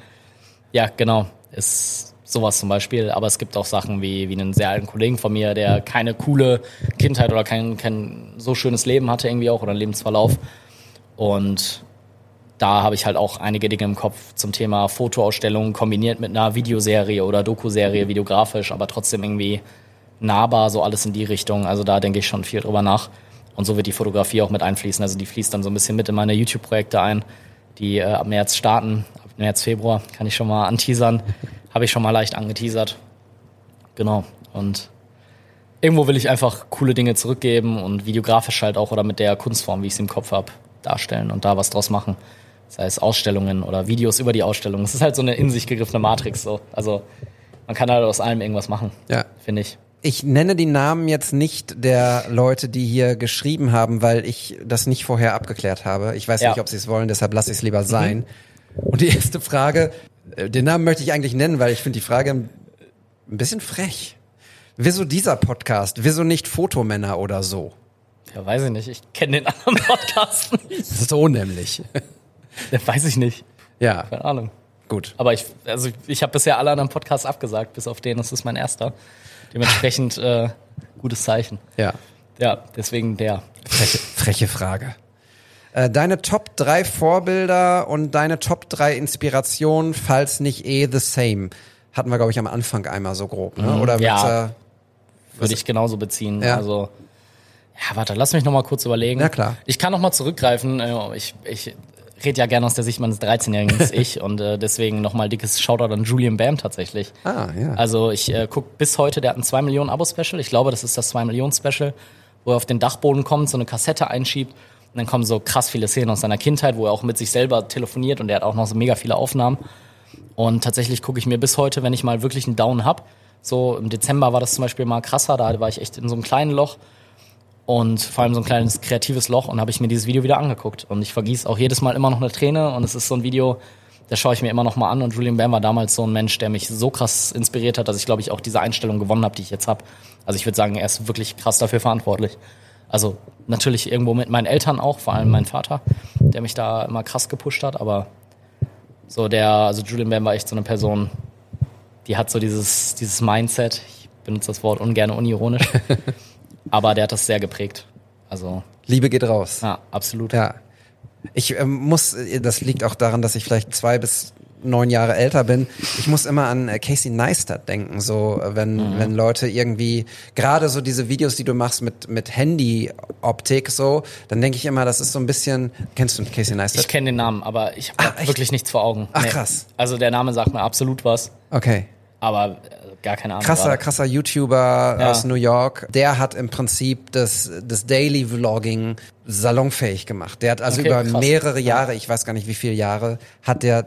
ja, genau, ist sowas zum Beispiel. Aber es gibt auch Sachen wie, wie einen sehr alten Kollegen von mir, der keine coole Kindheit oder kein, kein so schönes Leben hatte irgendwie auch oder einen Lebensverlauf. Und da habe ich halt auch einige Dinge im Kopf zum Thema Fotoausstellung kombiniert mit einer Videoserie oder Dokuserie, videografisch, aber trotzdem irgendwie nahbar, so alles in die Richtung. Also da denke ich schon viel drüber nach. Und so wird die Fotografie auch mit einfließen. Also die fließt dann so ein bisschen mit in meine YouTube-Projekte ein, die äh, ab März starten. Ab März, Februar kann ich schon mal anteasern. Habe ich schon mal leicht angeteasert. Genau. Und irgendwo will ich einfach coole Dinge zurückgeben und videografisch halt auch oder mit der Kunstform, wie ich es im Kopf habe, darstellen und da was draus machen. Sei es Ausstellungen oder Videos über die Ausstellung. Es ist halt so eine in sich gegriffene Matrix so. Also man kann halt aus allem irgendwas machen, Ja. finde ich. Ich nenne die Namen jetzt nicht der Leute, die hier geschrieben haben, weil ich das nicht vorher abgeklärt habe. Ich weiß Ja. nicht, ob sie es wollen, deshalb lasse ich es lieber sein. Und die erste Frage, den Namen möchte ich eigentlich nennen, weil ich finde die Frage ein bisschen frech. Wieso dieser Podcast? Wieso nicht Fotomänner oder so? Ja, weiß ich nicht. Ich kenne den anderen Podcast nicht. So nämlich. Ja, weiß ich nicht. Ja, Keine Ahnung. gut. Aber ich, also ich habe bisher alle anderen Podcasts abgesagt, bis auf den. Das ist mein erster. Dementsprechend äh, gutes Zeichen. Ja, Ja, deswegen der. freche, freche Frage. Äh, Deine Top 3 Vorbilder und deine Top 3 Inspirationen, falls nicht eh the same. Hatten wir, glaube ich, am Anfang einmal so grob, ne? Oder Mhm. Ja. wird's, äh, Würde ich genauso beziehen. Ja. Also, ja, warte, lass mich noch mal kurz überlegen. Na klar. Ich kann noch mal zurückgreifen. Äh, Ich, ich rede ja gerne aus der Sicht meines 13-Jährigen, das ist ich. Und äh, deswegen noch mal dickes Shoutout an Julian Bam tatsächlich. Ah, ja. Also ich äh, gucke bis heute, der hat ein 2 Millionen Abo-Special. Ich glaube, das ist das 2 Millionen Special, wo er auf den Dachboden kommt, so eine Kassette einschiebt. Und dann kommen so krass viele Szenen aus seiner Kindheit, wo er auch mit sich selber telefoniert und er hat auch noch so mega viele Aufnahmen. Und tatsächlich gucke ich mir bis heute, wenn ich mal wirklich einen Down hab, so im Dezember war das zum Beispiel mal krasser, da war ich echt in so einem kleinen Loch und vor allem so ein kleines kreatives Loch und habe ich mir dieses Video wieder angeguckt. Und ich vergieß auch jedes Mal immer noch eine Träne und es ist so ein Video, das schaue ich mir immer noch mal an. Und Julian Bam war damals so ein Mensch, der mich so krass inspiriert hat, dass ich, glaube ich, auch diese Einstellung gewonnen habe, die ich jetzt habe. Also ich würde sagen, er ist wirklich krass dafür verantwortlich. Also natürlich irgendwo mit meinen Eltern auch, vor allem mein Vater, der mich da immer krass gepusht hat. Aber so der, also Julian Bam war echt so eine Person, die hat so dieses, dieses Mindset. Ich benutze das Wort ungern unironisch. Aber der hat das sehr geprägt. Also, Liebe geht raus. ja, absolut. Ja. Ich ähm, muss, das liegt auch daran, dass ich vielleicht zwei bis neun Jahre älter bin. Ich muss immer an äh, Casey Neistat denken, so äh, wenn Mhm. wenn Leute irgendwie gerade so diese Videos, die du machst mit mit Handy-Optik so, dann denke ich immer, das ist so ein bisschen. Kennst du Casey Neistat? Ich kenne den Namen, aber ich habe echt? wirklich nichts vor Augen. Ach, krass. Also der Name sagt mir absolut was, Okay. aber äh, gar keine Ahnung. Krasser, gerade. krasser YouTuber Ja. aus New York. Der hat im Prinzip das, das Daily Vlogging salonfähig gemacht. Der hat also Okay, über krass. mehrere Jahre, ich weiß gar nicht wie viele Jahre, hat der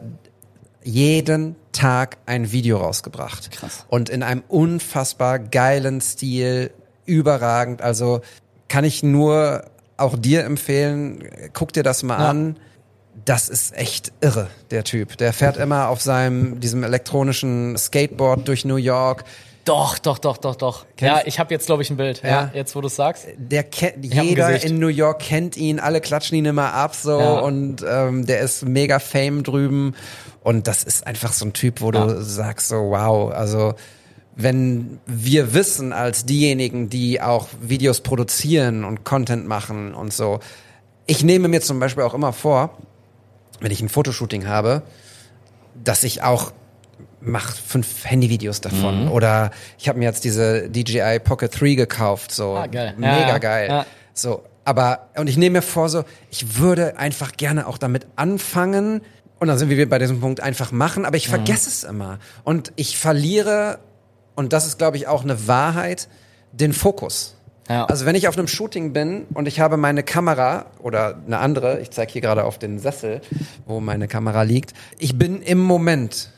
jeden Tag ein Video rausgebracht. Krass. Und in einem unfassbar geilen Stil, überragend. Also kann ich nur auch dir empfehlen, guck dir das mal Ja. an. Das ist echt irre, der Typ. Der fährt immer auf seinem, diesem elektronischen Skateboard durch New York. Doch, doch, doch, doch, doch. Kennst- ja, ich habe jetzt, glaube ich, ein Bild. Ja. Ja. jetzt wo du sagst. Der kennt, jeder in New York kennt ihn, alle klatschen ihn immer ab so Ja. und ähm, der ist mega Fame drüben und das ist einfach so ein Typ, wo Ja. du sagst so wow, also wenn wir wissen als diejenigen, die auch Videos produzieren und Content machen und so, ich nehme mir zum Beispiel auch immer vor, wenn ich ein Fotoshooting habe, dass ich auch mach fünf Handyvideos Mhm. davon oder ich habe mir jetzt diese DJI Pocket 3 gekauft, so Ah, geil. mega ja. geil. Ja. So, aber und ich nehme mir vor so, ich würde einfach gerne auch damit anfangen und dann sind wir bei diesem Punkt einfach machen, aber ich Mhm. vergesse es immer und ich verliere und das ist glaube ich auch eine Wahrheit, den Fokus. Ja. Also wenn ich auf einem Shooting bin und ich habe meine Kamera oder eine andere, ich zeige hier gerade auf den Sessel, wo meine Kamera liegt, ich bin im Moment,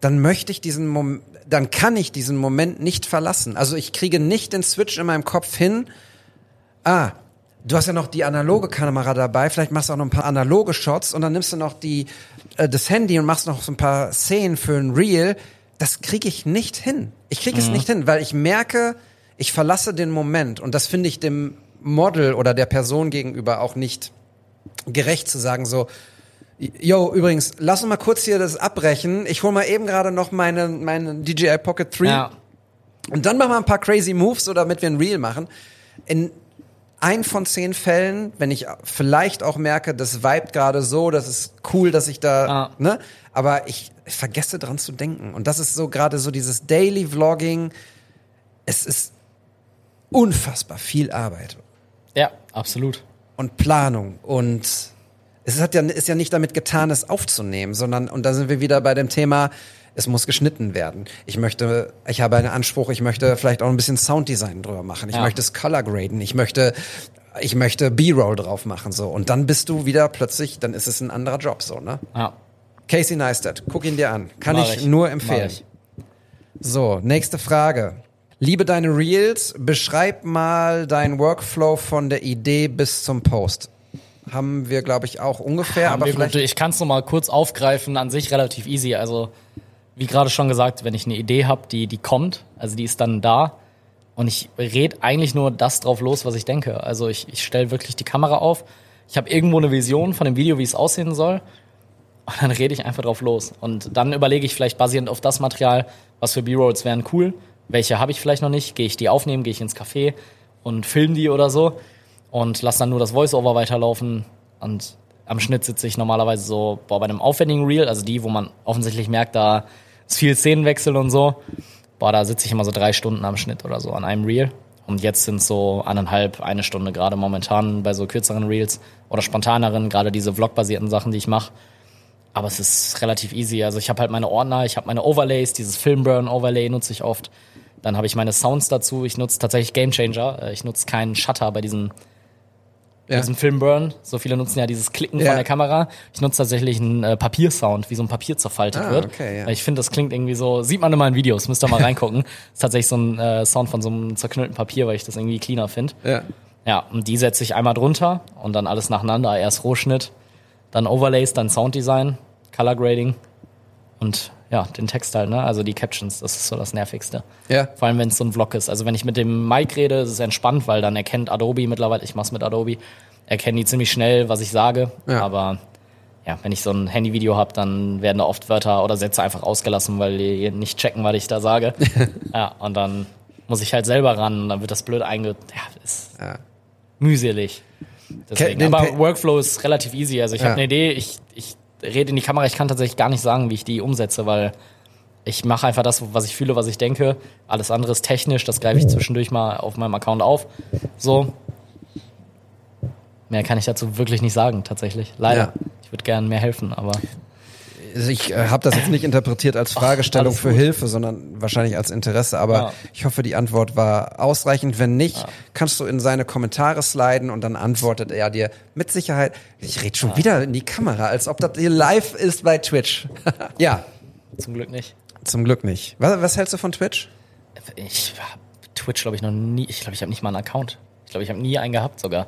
dann möchte ich diesen Moment, dann kann ich diesen Moment nicht verlassen. Also ich kriege nicht den Switch in meinem Kopf hin. Ah, du hast ja noch die analoge Kamera dabei, vielleicht machst du auch noch ein paar analoge Shots und dann nimmst du noch die äh, das Handy und machst noch so ein paar Szenen für ein Reel. Das kriege ich nicht hin. Ich kriege es nicht hin, weil ich merke, ich verlasse den Moment und das finde ich dem Model oder der Person gegenüber auch nicht gerecht zu sagen so Yo, übrigens, lass uns mal kurz hier das abbrechen. Ich hol mal eben gerade noch meine, meine DJI Pocket 3 Ja. und dann machen wir ein paar crazy Moves, so damit wir ein Reel machen. In ein von zehn Fällen, wenn ich vielleicht auch merke, das vibet gerade so, das ist cool, dass ich da, Ah. ne? Aber ich vergesse dran zu denken. Und das ist so gerade so dieses Daily Vlogging. Es ist unfassbar viel Arbeit Ja, absolut. und Planung und es hat ja, ist ja nicht damit getan, es aufzunehmen, sondern, und da sind wir wieder bei dem Thema, es muss geschnitten werden. Ich möchte, ich habe einen Anspruch, ich möchte vielleicht auch ein bisschen Sounddesign drüber machen. Ich Ja. möchte es color graden. Ich möchte, ich möchte B-Roll drauf machen, so. Und dann bist du wieder plötzlich, dann ist es ein anderer Job, so, ne? Ja. Casey Neistat, guck ihn dir an. Kann ich, ich. nur empfehlen. ich. So, nächste Frage. Liebe deine Reels, beschreib mal deinen Workflow von der Idee bis zum Post. Haben wir, glaube ich, auch ungefähr, Haben aber vielleicht. gut. Ich kann es noch mal kurz aufgreifen. An sich relativ easy. Also wie gerade schon gesagt, wenn ich eine Idee habe, die die kommt, also die ist dann da und ich red eigentlich nur das drauf los, was ich denke. Also ich, ich stelle wirklich die Kamera auf. Ich habe irgendwo eine Vision von dem Video, wie es aussehen soll. Und dann rede ich einfach drauf los. Und dann überlege ich vielleicht basierend auf das Material, was für B-Rolls wären cool. Welche habe ich vielleicht noch nicht? Gehe ich die aufnehmen? Gehe ich ins Café und film die oder so? Und lass dann nur das Voice-Over weiterlaufen. Und am Schnitt sitze ich normalerweise so boah, bei einem aufwendigen Reel, also die, wo man offensichtlich merkt, da ist viel Szenenwechsel und so. Boah, da sitze ich immer so drei Stunden am Schnitt oder so an einem Reel. Und jetzt sind so eineinhalb, eine Stunde gerade momentan bei so kürzeren Reels oder spontaneren, gerade diese vlogbasierten Sachen, die ich mache. Aber es ist relativ easy. Also ich habe halt meine Ordner, ich habe meine Overlays, dieses Filmburn-Overlay nutze ich oft. Dann habe ich meine Sounds dazu. Ich nutze tatsächlich Gamechanger. Äh, Ich nutze keinen Shutter bei diesen Ja. diesem Filmburn. So viele nutzen ja dieses Klicken Ja. von der Kamera. Ich nutze tatsächlich einen äh, Papiersound, wie so ein Papier zerfaltet Ah, wird. okay, ja. Ich finde, das klingt irgendwie so, sieht man immer in Videos, müsst ihr mal reingucken. ist tatsächlich so ein äh, Sound von so einem zerknüllten Papier, weil ich das irgendwie cleaner finde. Ja. Ja, und die setze ich einmal drunter und dann alles nacheinander. Erst Rohschnitt, dann Overlays, dann Sounddesign, Color Grading und ja, den Text halt, ne? Also die Captions, das ist so das Nervigste. Ja. Vor allem, wenn es so ein Vlog ist. Also wenn ich mit dem Mike rede, ist es entspannt, weil dann erkennt Adobe mittlerweile, ich mach's mit Adobe, erkennen die ziemlich schnell, was ich sage. Ja. Aber ja, wenn ich so ein Handyvideo habe, dann werden da oft Wörter oder Sätze einfach ausgelassen, weil die nicht checken, was ich da sage. ja, und dann muss ich halt selber ran und dann wird das blöd einge... Ja, ist Ja. mühselig. Deswegen. Aber Workflow ist relativ easy. Also ich Ja. habe eine Idee, ich rede in die Kamera, ich kann tatsächlich gar nicht sagen, wie ich die umsetze, weil ich mache einfach das, was ich fühle, was ich denke. Alles andere ist technisch, das greife ich zwischendurch mal auf meinem Account auf. So. Mehr kann ich dazu wirklich nicht sagen, tatsächlich. Leider. Ja. Ich würde gerne mehr helfen, aber Also ich äh, habe das jetzt nicht interpretiert als Fragestellung alles für. Hilfe, sondern wahrscheinlich als Interesse. Aber Ja. ich hoffe, die Antwort war ausreichend. Wenn nicht, kannst du in seine Kommentare sliden und dann antwortet er dir mit Sicherheit. Ich rede schon wieder in die Kamera, als ob das hier live ist bei Twitch. ja, zum Glück nicht. zum Glück nicht. Was, was hältst du von Twitch? Ich habe Twitch, glaube ich, noch nie. Ich glaube, ich habe nicht mal einen Account. Ich glaube, ich habe nie einen gehabt sogar.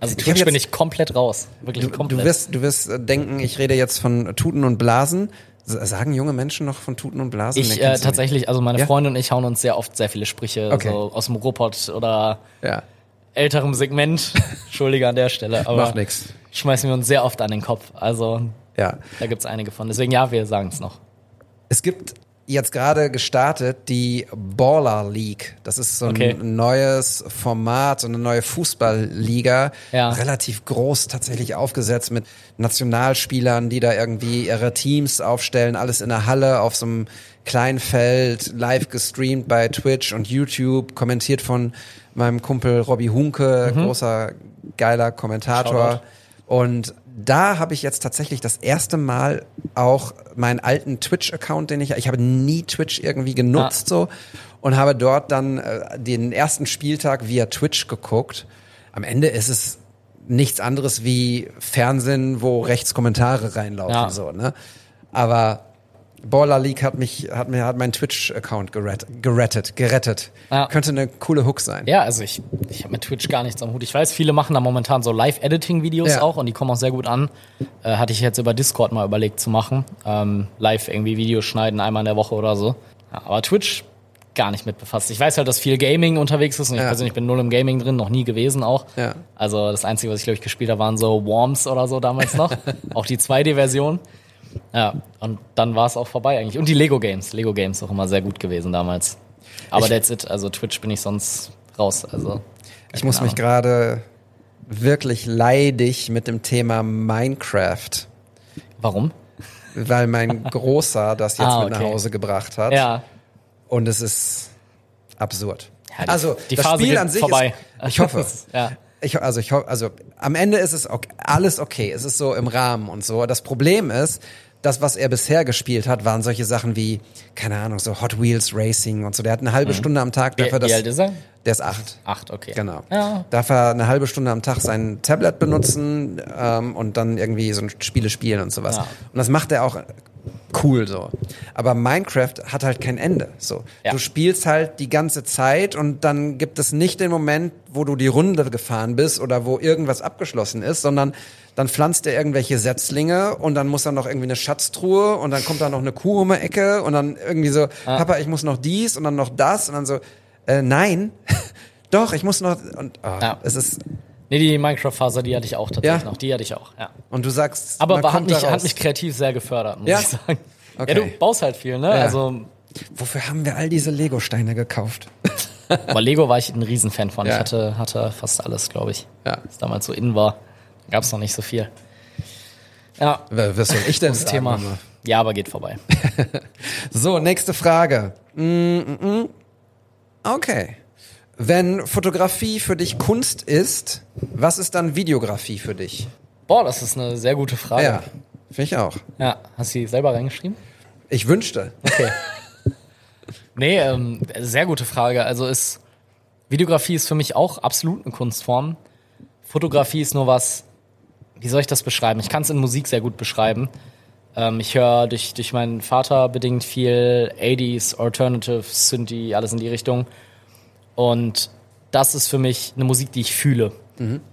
Also Twitch jetzt- bin ich komplett raus. Wirklich Du, komplett. du wirst, du wirst äh, denken, ich rede jetzt von Tuten und Blasen. Sagen junge Menschen noch von Tuten und Blasen? Ich äh, tatsächlich, also meine Ja? Freunde und ich hauen uns sehr oft sehr viele Sprüche Okay. so aus dem Robot oder. Ja, älterem Segment. Entschuldige an der Stelle, aber macht nix. schmeißen wir uns sehr oft an den Kopf. Also Ja. da gibt's einige von. Deswegen ja, wir sagen es noch. Es gibt jetzt gerade gestartet die Baller League. Das ist so ein Okay. neues Format, so eine neue Fußballliga. Ja. Relativ groß tatsächlich aufgesetzt mit Nationalspielern, die da irgendwie ihre Teams aufstellen. Alles in der Halle auf so einem kleinen Feld, live gestreamt bei Twitch und YouTube, kommentiert von meinem Kumpel Robbie Hunke, großer, geiler Kommentator. Mhm. Shoutout. Und da habe ich jetzt tatsächlich das erste Mal auch meinen alten Twitch-Account, den ich, ich habe nie Twitch irgendwie genutzt so und habe dort dann äh, den ersten Spieltag via Twitch geguckt. Am Ende ist es nichts anderes wie Fernsehen, wo rechts Kommentare reinlaufen Ja. so, ne? Aber Baller League hat mich, hat mir, hat meinen Twitch-Account gerettet, gerettet, gerettet. Ja. Könnte eine coole Hook sein. Ja, also ich, ich habe mit Twitch gar nichts am Hut. Ich weiß, viele machen da momentan so Live-Editing-Videos Ja. auch und die kommen auch sehr gut an. Äh, hatte ich jetzt über Discord mal überlegt zu machen. Ähm, live irgendwie Videos schneiden, einmal in der Woche oder so. Ja, aber Twitch gar nicht mit befasst. Ich weiß halt, dass viel Gaming unterwegs ist und ich persönlich bin null im Gaming drin, noch nie gewesen auch. Ja. Also das Einzige, was ich glaube ich gespielt habe, waren so Worms oder so damals noch. auch die 2D-Version. Ja, und dann war es auch vorbei eigentlich. Und die Lego Games. Lego Games auch immer sehr gut gewesen damals. Aber Ich- that's it. Also Twitch bin ich sonst raus. Also Ich muss keine mich gerade wirklich leidig mit dem Thema Minecraft, Warum? weil mein Großer das jetzt Ah, mit nach. Hause gebracht hat. Ja. Und es ist absurd. Ja, die- also die das Phase Spiel an sich vorbei. ist, ich hoffe. Ja. Ich, also ich also am Ende ist es okay, alles okay. Es ist so im Rahmen und so. Das Problem ist, das, was er bisher gespielt hat, waren solche Sachen wie, keine Ahnung, so Hot Wheels Racing und so. Der hat eine halbe Stunde am Tag Mhm. Wie, dafür, wie dass alt ist er? der ist acht. Acht, okay. Genau. Ja. Darf er eine halbe Stunde am Tag sein Tablet benutzen ähm, und dann irgendwie so ein Spiele spielen und sowas. Ja. Und das macht er auch cool so. Aber Minecraft hat halt kein Ende. So, Ja. du spielst halt die ganze Zeit und dann gibt es nicht den Moment, wo du die Runde gefahren bist oder wo irgendwas abgeschlossen ist, sondern dann pflanzt er irgendwelche Setzlinge und dann muss er noch irgendwie eine Schatztruhe und dann kommt da noch eine Kuh um die Ecke und dann irgendwie so, Papa, ich muss noch dies und dann noch das und dann so, äh, nein, doch, ich muss noch und oh, Ja. es ist Nee, die Minecraft-Phase, die hatte ich auch tatsächlich Ja? noch. Die hatte ich auch, ja. und du sagst, Aber war, hat, mich, hat mich kreativ sehr gefördert, muss Ja? ich sagen. Okay. Ja, du baust halt viel, ne? Also, Wofür haben wir all diese Lego-Steine gekauft? aber Lego war ich ein Riesenfan von. Ja. Ich hatte, hatte fast alles, glaube ich. Ja. Was damals so in war. Gab es noch nicht so viel. Ja, Was soll ich denn das sagen? Thema. Mama? Ja, aber geht vorbei. So, nächste Frage. Mm, mm, mm. Okay. Wenn Fotografie für dich Kunst ist, was ist dann Videografie für dich? Boah, das ist eine sehr gute Frage. Ja, finde ich auch. ja. Hast du die selber reingeschrieben? Ich wünschte. Okay. nee, ähm, sehr gute Frage. Also ist Videografie ist für mich auch absolut eine Kunstform. Fotografie ist nur was, wie soll ich das beschreiben? Ich kann es in Musik sehr gut beschreiben. Ähm, ich höre durch, durch meinen Vater bedingt viel 80s, Alternative, Synthie, alles in die Richtung. Und das ist für mich eine Musik, die ich fühle.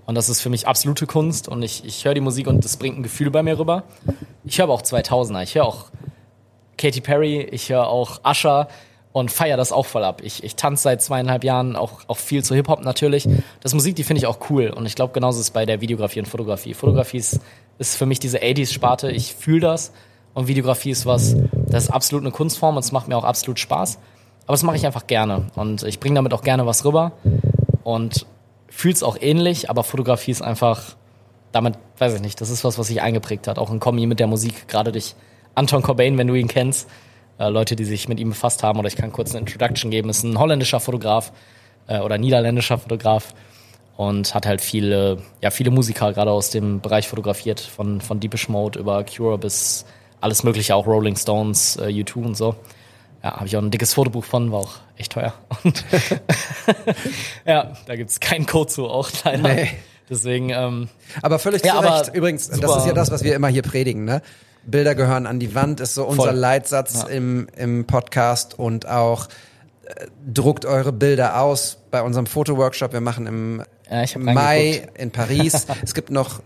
Und das ist für mich absolute Kunst. Und ich, ich höre die Musik und das bringt ein Gefühl bei mir rüber. Ich höre aber auch 2000er. Ich höre auch Katy Perry, ich höre auch Usher und feiere das auch voll ab. Ich, ich tanze seit zweieinhalb Jahren auch, auch viel zu Hip-Hop natürlich. Das Musik, die finde ich auch cool. Und ich glaube, genauso ist es bei der Videografie und Fotografie. Fotografie ist, ist für mich diese 80s-Sparte. Ich fühle das. Und Videografie ist was, das ist absolut eine Kunstform und es macht mir auch absolut Spaß. Aber das mache ich einfach gerne. Und ich bringe damit auch gerne was rüber. Und fühl's auch ähnlich, aber Fotografie ist einfach damit, weiß ich nicht, das ist was, was sich eingeprägt hat, auch in Kombi mit der Musik, gerade durch Anton Cobain, wenn du ihn kennst, äh, Leute, die sich mit ihm befasst haben, oder ich kann kurz eine Introduction geben, ist ein holländischer Fotograf äh, oder niederländischer Fotograf. Und hat halt viele, ja, viele Musiker gerade aus dem Bereich fotografiert, von, von Deepish Mode über Cure bis alles mögliche, auch Rolling Stones, äh, U2 und so. Ja, habe ich auch ein dickes Fotobuch von, war auch echt teuer. Und ja, da gibt's keinen Code zu, auch leider. Nee. Deswegen, ähm, Aber völlig Ja, zu Recht. Übrigens, das super. ist ja das, was wir immer hier predigen, ne? Bilder gehören an die Wand, ist so unser Voll. Leitsatz Ja. im, im Podcast und auch äh, druckt eure Bilder aus bei unserem Fotoworkshop. Wir machen im Ja, Mai in Paris. es gibt noch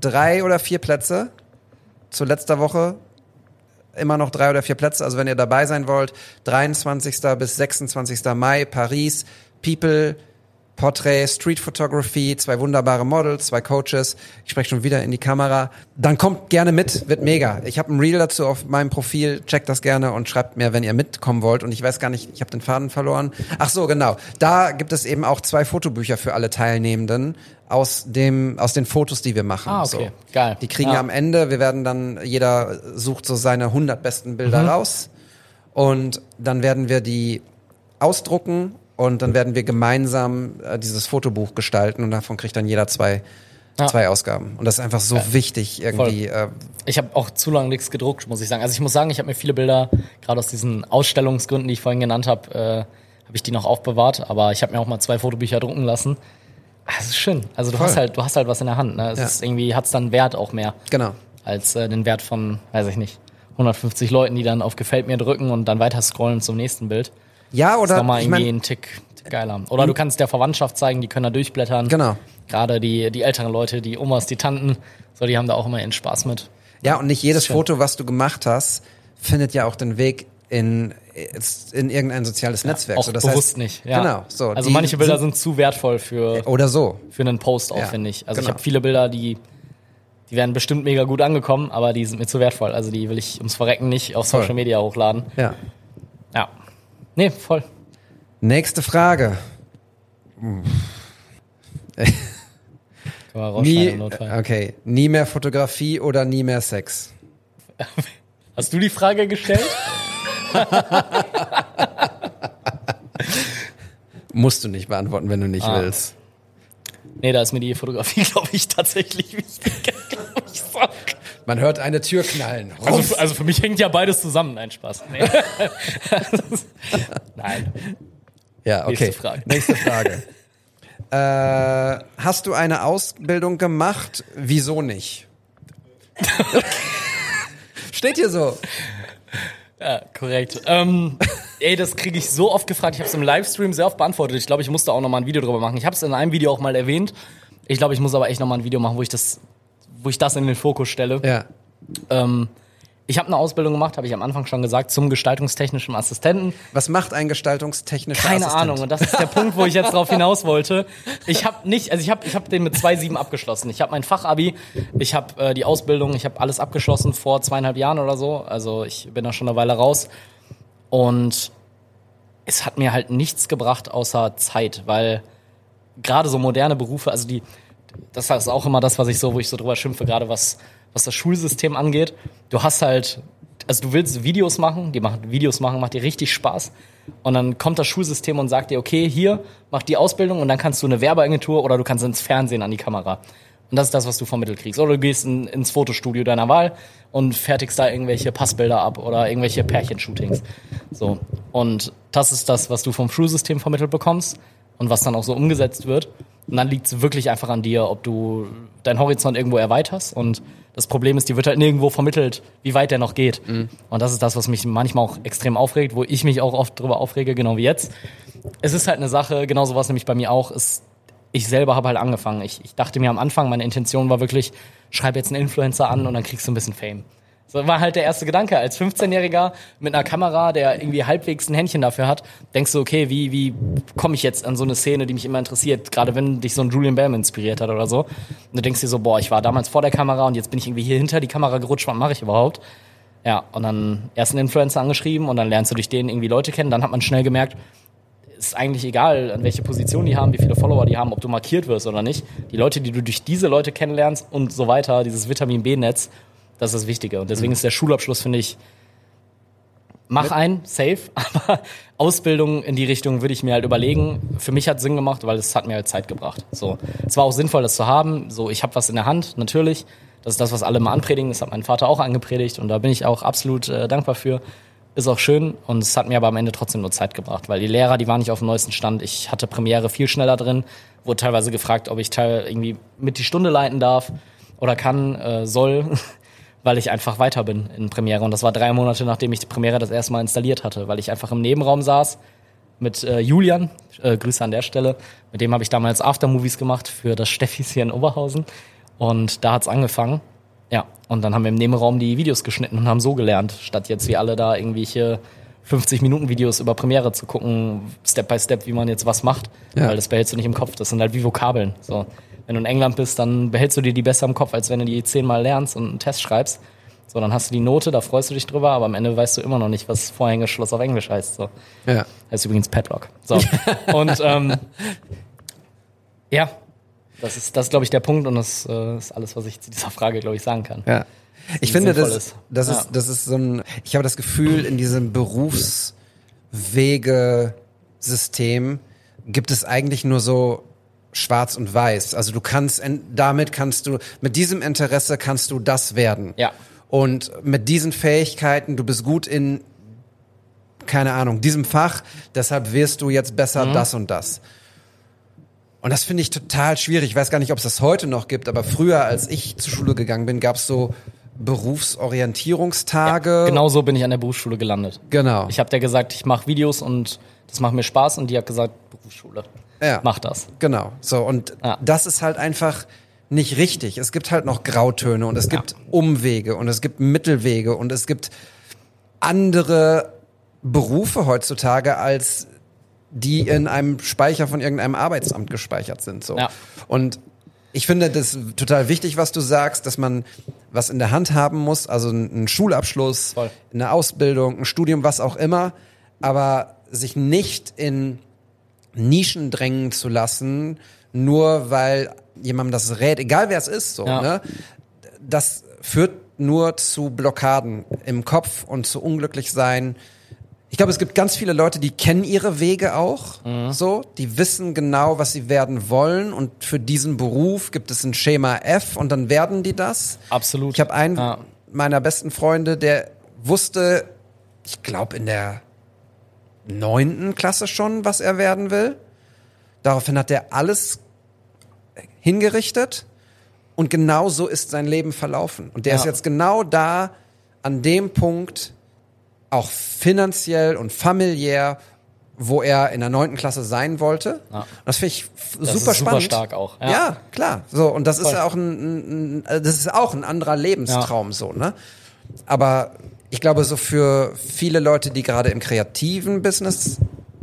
drei oder vier Plätze. Zu letzter Woche immer noch drei oder vier Plätze. Also wenn ihr dabei sein wollt, 23. bis 26. Mai, Paris, People, Portrait, Street Photography, zwei wunderbare Models, zwei Coaches. Ich spreche schon wieder in die Kamera. Dann kommt gerne mit, wird mega. Ich habe ein Reel dazu auf meinem Profil, checkt das gerne und schreibt mir, wenn ihr mitkommen wollt. Und ich weiß gar nicht, ich habe den Faden verloren. Ach so, genau. Da gibt es eben auch zwei Fotobücher für alle Teilnehmenden aus dem aus den Fotos, die wir machen. Ah, okay. So. Geil. Die kriegen Ja. am Ende, wir werden dann, jeder sucht so seine 100 besten Bilder Mhm. raus und dann werden wir die ausdrucken und dann werden wir gemeinsam äh, dieses Fotobuch gestalten und davon kriegt dann jeder zwei, Ja. zwei Ausgaben. Und das ist einfach so wichtig irgendwie. Äh, Ich habe auch zu lange nichts gedruckt, muss ich sagen. Also ich muss sagen, ich habe mir viele Bilder, gerade aus diesen Ausstellungsgründen, die ich vorhin genannt habe, äh, habe ich die noch aufbewahrt. Aber ich habe mir auch mal zwei Fotobücher drucken lassen. Ah, Es ist schön. Also du Voll. hast halt, du hast halt was in der Hand. Ne? Es Ja. ist irgendwie hat's dann Wert auch mehr genau. als äh, den Wert von, weiß ich nicht, 150 Leuten, die dann auf Gefällt mir drücken und dann weiter scrollen zum nächsten Bild. Ja, Das ist oder nochmal ich irgendwie mein, ein Tick, Tick geiler. Oder du kannst der Verwandtschaft zeigen, die können da durchblättern. Genau. Gerade die, die älteren Leute, die Omas, die Tanten, so, die haben da auch immer ihren Spaß mit. ja, und nicht jedes. Foto, was du gemacht hast, findet ja auch den Weg in, in irgendein soziales Netzwerk. Auch so, das bewusst heißt, nicht. Ja. Genau. So, also manche Bilder sind- sind zu wertvoll für, Oder so. für einen Post auch, Ja, finde ich. Also ich genau. habe viele Bilder, die, die werden bestimmt mega gut angekommen, aber die sind mir zu wertvoll. Also die will ich ums Verrecken nicht auf. Social Media hochladen. Ja. Ja. Nee, voll. Nächste Frage. Nie, okay, nie mehr Fotografie oder nie mehr Sex? Hast du die Frage gestellt? Musst du nicht beantworten, wenn du nicht Ah. willst. nee, da ist mir die Fotografie, glaube ich, tatsächlich wichtiger, glaube ich. So. Man hört eine Tür knallen. Also, für- also für mich hängt ja beides zusammen. Nein, Spaß. Nee. Nein. ja, okay. nächste Frage. Nächste Frage. äh, hast du eine Ausbildung gemacht? Wieso nicht? Steht hier so. Ja, korrekt. Ähm, ey, das kriege ich so oft gefragt. Ich habe es im Livestream sehr oft beantwortet. Ich glaube, ich musste auch noch mal ein Video drüber machen. Ich habe es in einem Video auch mal erwähnt. Ich glaube, ich muss aber echt noch mal ein Video machen, wo ich das, wo ich das in den Fokus stelle. Ja. Ähm, ich habe eine Ausbildung gemacht, habe ich am Anfang schon gesagt, zum gestaltungstechnischen Assistenten. Was macht ein gestaltungstechnischer Keine Assistent? Ahnung. Und das ist der Punkt, wo ich jetzt drauf hinaus wollte. Ich habe nicht, also ich habe ich hab den mit 2,7 abgeschlossen. Ich habe mein Fachabi, ich habe äh, die Ausbildung, ich habe alles abgeschlossen vor zweieinhalb Jahren oder so. Also ich bin da schon eine Weile raus. Und es hat mir halt nichts gebracht außer Zeit, weil gerade so moderne Berufe, also die, das ist auch immer das, was ich so, wo ich so drüber schimpfe, gerade was, was das Schulsystem angeht. Du hast halt, also du willst Videos machen, die machen Videos machen, macht dir richtig Spaß. Und dann kommt das Schulsystem und sagt dir, okay, hier, mach die Ausbildung und dann kannst du eine Werbeagentur oder du kannst ins Fernsehen an die Kamera. Und das ist das, was du vermittelt kriegst. Oder du gehst in, ins Fotostudio deiner Wahl und fertigst da irgendwelche Passbilder ab oder irgendwelche Pärchenshootings. So. Und das ist das, was du vom Schulsystem vermittelt bekommst und was dann auch so umgesetzt wird. Und dann liegt es wirklich einfach an dir, ob du deinen Horizont irgendwo erweiterst. Und das Problem ist, die wird halt nirgendwo vermittelt, wie weit der noch geht. Und das ist das, was mich manchmal auch extrem aufregt, wo ich mich auch oft drüber aufrege, genau wie jetzt. Es ist halt eine Sache, genauso war es nämlich bei mir auch, ist, ich selber habe halt angefangen. Ich, ich dachte mir am Anfang, meine Intention war wirklich, schreib jetzt einen Influencer an und dann kriegst du ein bisschen Fame. So war halt der erste Gedanke. Als 15-Jähriger mit einer Kamera, der irgendwie halbwegs ein Händchen dafür hat, denkst du, okay, wie, wie komme ich jetzt an so eine Szene, die mich immer interessiert, gerade wenn dich so ein Julian Bam inspiriert hat oder so. Und du denkst dir so, boah, ich war damals vor der Kamera und jetzt bin ich irgendwie hier hinter die Kamera gerutscht, was mache ich überhaupt? Ja, und dann erst einen Influencer angeschrieben und dann lernst du durch den irgendwie Leute kennen. Dann hat man schnell gemerkt, ist eigentlich egal, an welche Position die haben, wie viele Follower die haben, ob du markiert wirst oder nicht. Die Leute, die du durch diese Leute kennenlernst und so weiter, dieses Vitamin B-Netz, das ist das Wichtige. Und deswegen ist der Schulabschluss, finde ich, mach ein, safe, aber Ausbildung in die Richtung würde ich mir halt überlegen. Für mich hat Sinn gemacht, weil es hat mir halt Zeit gebracht. So, es war auch sinnvoll, das zu haben. So, ich habe was in der Hand, natürlich. Das ist das, was alle mal anpredigen. Das hat mein Vater auch angepredigt und da bin ich auch absolut äh, dankbar für. Ist auch schön und es hat mir aber am Ende trotzdem nur Zeit gebracht, weil die Lehrer, die waren nicht auf dem neuesten Stand. Ich hatte Premiere viel schneller drin, wurde teilweise gefragt, ob ich teil irgendwie mit die Stunde leiten darf oder kann, äh, soll, weil ich einfach weiter bin in Premiere. Und das war drei Monate, nachdem ich die Premiere das erste Mal installiert hatte, weil ich einfach im Nebenraum saß mit äh, Julian, äh, Grüße an der Stelle. Mit dem habe ich damals Aftermovies gemacht für das Steffis hier in Oberhausen. Und da hat's angefangen. Ja, und dann haben wir im Nebenraum die Videos geschnitten und haben so gelernt, statt jetzt wie alle da irgendwelche 50 Minuten Videos über Premiere zu gucken, Step by Step, wie man jetzt was macht, Ja. weil das behältst du nicht im Kopf. Das sind halt wie Vokabeln. So, wenn du in England bist, dann behältst du dir die besser im Kopf, als wenn du die zehnmal lernst und einen Test schreibst. So, dann hast du die Note, da freust du dich drüber, aber am Ende weißt du immer noch nicht, was Vorhängeschloss auf Englisch heißt. So. Ja. Heißt übrigens Padlock. So. und ähm, ja, das ist, das glaube ich, der Punkt und das äh, ist alles, was ich zu dieser Frage, glaube ich, sagen kann. Ja. Ich finde, das, ist. das, Ja. ist, das ist so ein, ich habe das Gefühl, in diesem Berufswegesystem gibt es eigentlich nur so schwarz und weiß. Also du kannst, damit kannst du, mit diesem Interesse kannst du das werden. Ja. Und mit diesen Fähigkeiten, du bist gut in, keine Ahnung, diesem Fach, deshalb wirst du jetzt besser das und das. Und das finde ich total schwierig. Ich weiß gar nicht, ob es das heute noch gibt, aber früher, als ich zur Schule gegangen bin, gab es so Berufsorientierungstage. Genau so bin ich an der Berufsschule gelandet. Genau. Ich habe der gesagt, ich mache Videos und das macht mir Spaß und die hat gesagt, Berufsschule. Ja. Mach das. Genau. So, und Ja. das ist halt einfach nicht richtig. Es gibt halt noch Grautöne und es gibt Umwege und es gibt Mittelwege und es gibt andere Berufe heutzutage als die in einem Speicher von irgendeinem Arbeitsamt gespeichert sind. So. Ja. Und ich finde das total wichtig, was du sagst, dass man was in der Hand haben muss, also einen Schulabschluss, Voll. eine Ausbildung, ein Studium, was auch immer, aber sich nicht in Nischen drängen zu lassen, nur weil jemandem das rät, egal wer es ist, so, Ja. ne? Das führt nur zu Blockaden im Kopf und zu unglücklich sein. Ich glaube, es gibt ganz viele Leute, die kennen ihre Wege auch, Mhm. so, die wissen genau, was sie werden wollen und für diesen Beruf gibt es ein Schema F und dann werden die das. Absolut. Ich habe einen Ja. meiner besten Freunde, der wusste, ich glaube in der neunten Klasse schon, was er werden will. Daraufhin hat er alles hingerichtet und genau so ist sein Leben verlaufen. Und der Ja. ist jetzt genau da an dem Punkt, auch finanziell und familiär, wo er in der neunten Klasse sein wollte. Ja. Das finde ich Das super ist super spannend. stark auch, ja. Ja. klar. So und das ist Voll. ja auch ein, ein, das ist auch ein anderer Lebenstraum so, ne? Aber ich glaube, so für viele Leute, die gerade im kreativen Business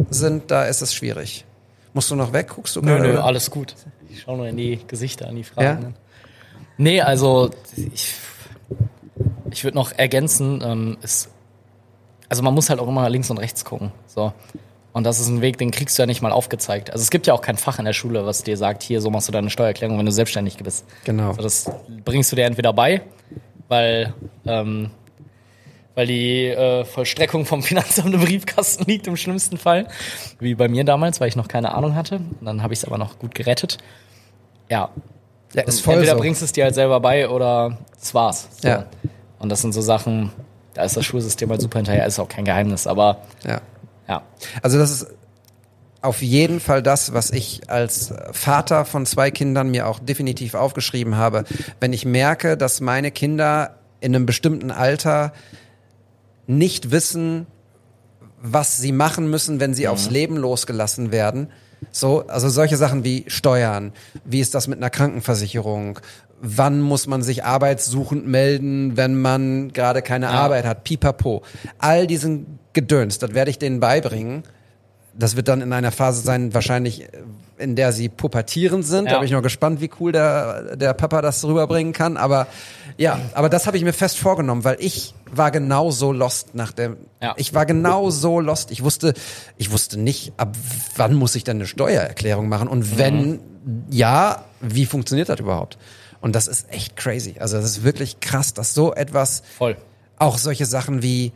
sind, da ist es schwierig. Musst du noch weg? Guckst du Nö, gerade? nö, alles gut. Ich schaue nur in die Gesichter, in die Fragen. Ja? Nee, also ich, ich würde noch ergänzen, ähm, ist, also man muss halt auch immer links und rechts gucken. So. Und das ist ein Weg, den kriegst du ja nicht mal aufgezeigt. Also es gibt ja auch kein Fach in der Schule, was dir sagt, hier, so machst du deine Steuererklärung, wenn du selbstständig bist. Genau. Also das bringst du dir entweder bei, weil, ähm, weil die äh, Vollstreckung vom Finanzamt im Briefkasten liegt im schlimmsten Fall. Wie bei mir damals, weil ich noch keine Ahnung hatte. Und dann habe ich es aber noch gut gerettet. Ja. Ja, ist voll Entweder so. bringst du es dir halt selber bei oder das war's. So. Ja. Und das sind so Sachen, da ist das Schulsystem halt super hinterher, ist auch kein Geheimnis, aber Ja. ja. Also das ist auf jeden Fall das, was ich als Vater von zwei Kindern mir auch definitiv aufgeschrieben habe. Wenn ich merke, dass meine Kinder in einem bestimmten Alter nicht wissen, was sie machen müssen, wenn sie aufs Leben losgelassen werden. So, also solche Sachen wie Steuern, wie ist das mit einer Krankenversicherung, wann muss man sich arbeitssuchend melden, wenn man gerade keine Arbeit hat, pipapo. All diesen Gedöns, das werde ich denen beibringen das wird dann in einer Phase sein, wahrscheinlich, in der sie pubertieren sind. Da Ja. bin ich noch gespannt, wie cool der, der Papa das rüberbringen kann. Aber ja, aber das habe ich mir fest vorgenommen, weil ich war genauso lost nach dem. Ja. Ich war genau so lost. Ich wusste, ich wusste nicht, ab wann muss ich denn eine Steuererklärung machen und wenn ja, wie funktioniert das überhaupt? Und das ist echt crazy. Also das ist wirklich krass, dass so etwas Voll. auch solche Sachen wie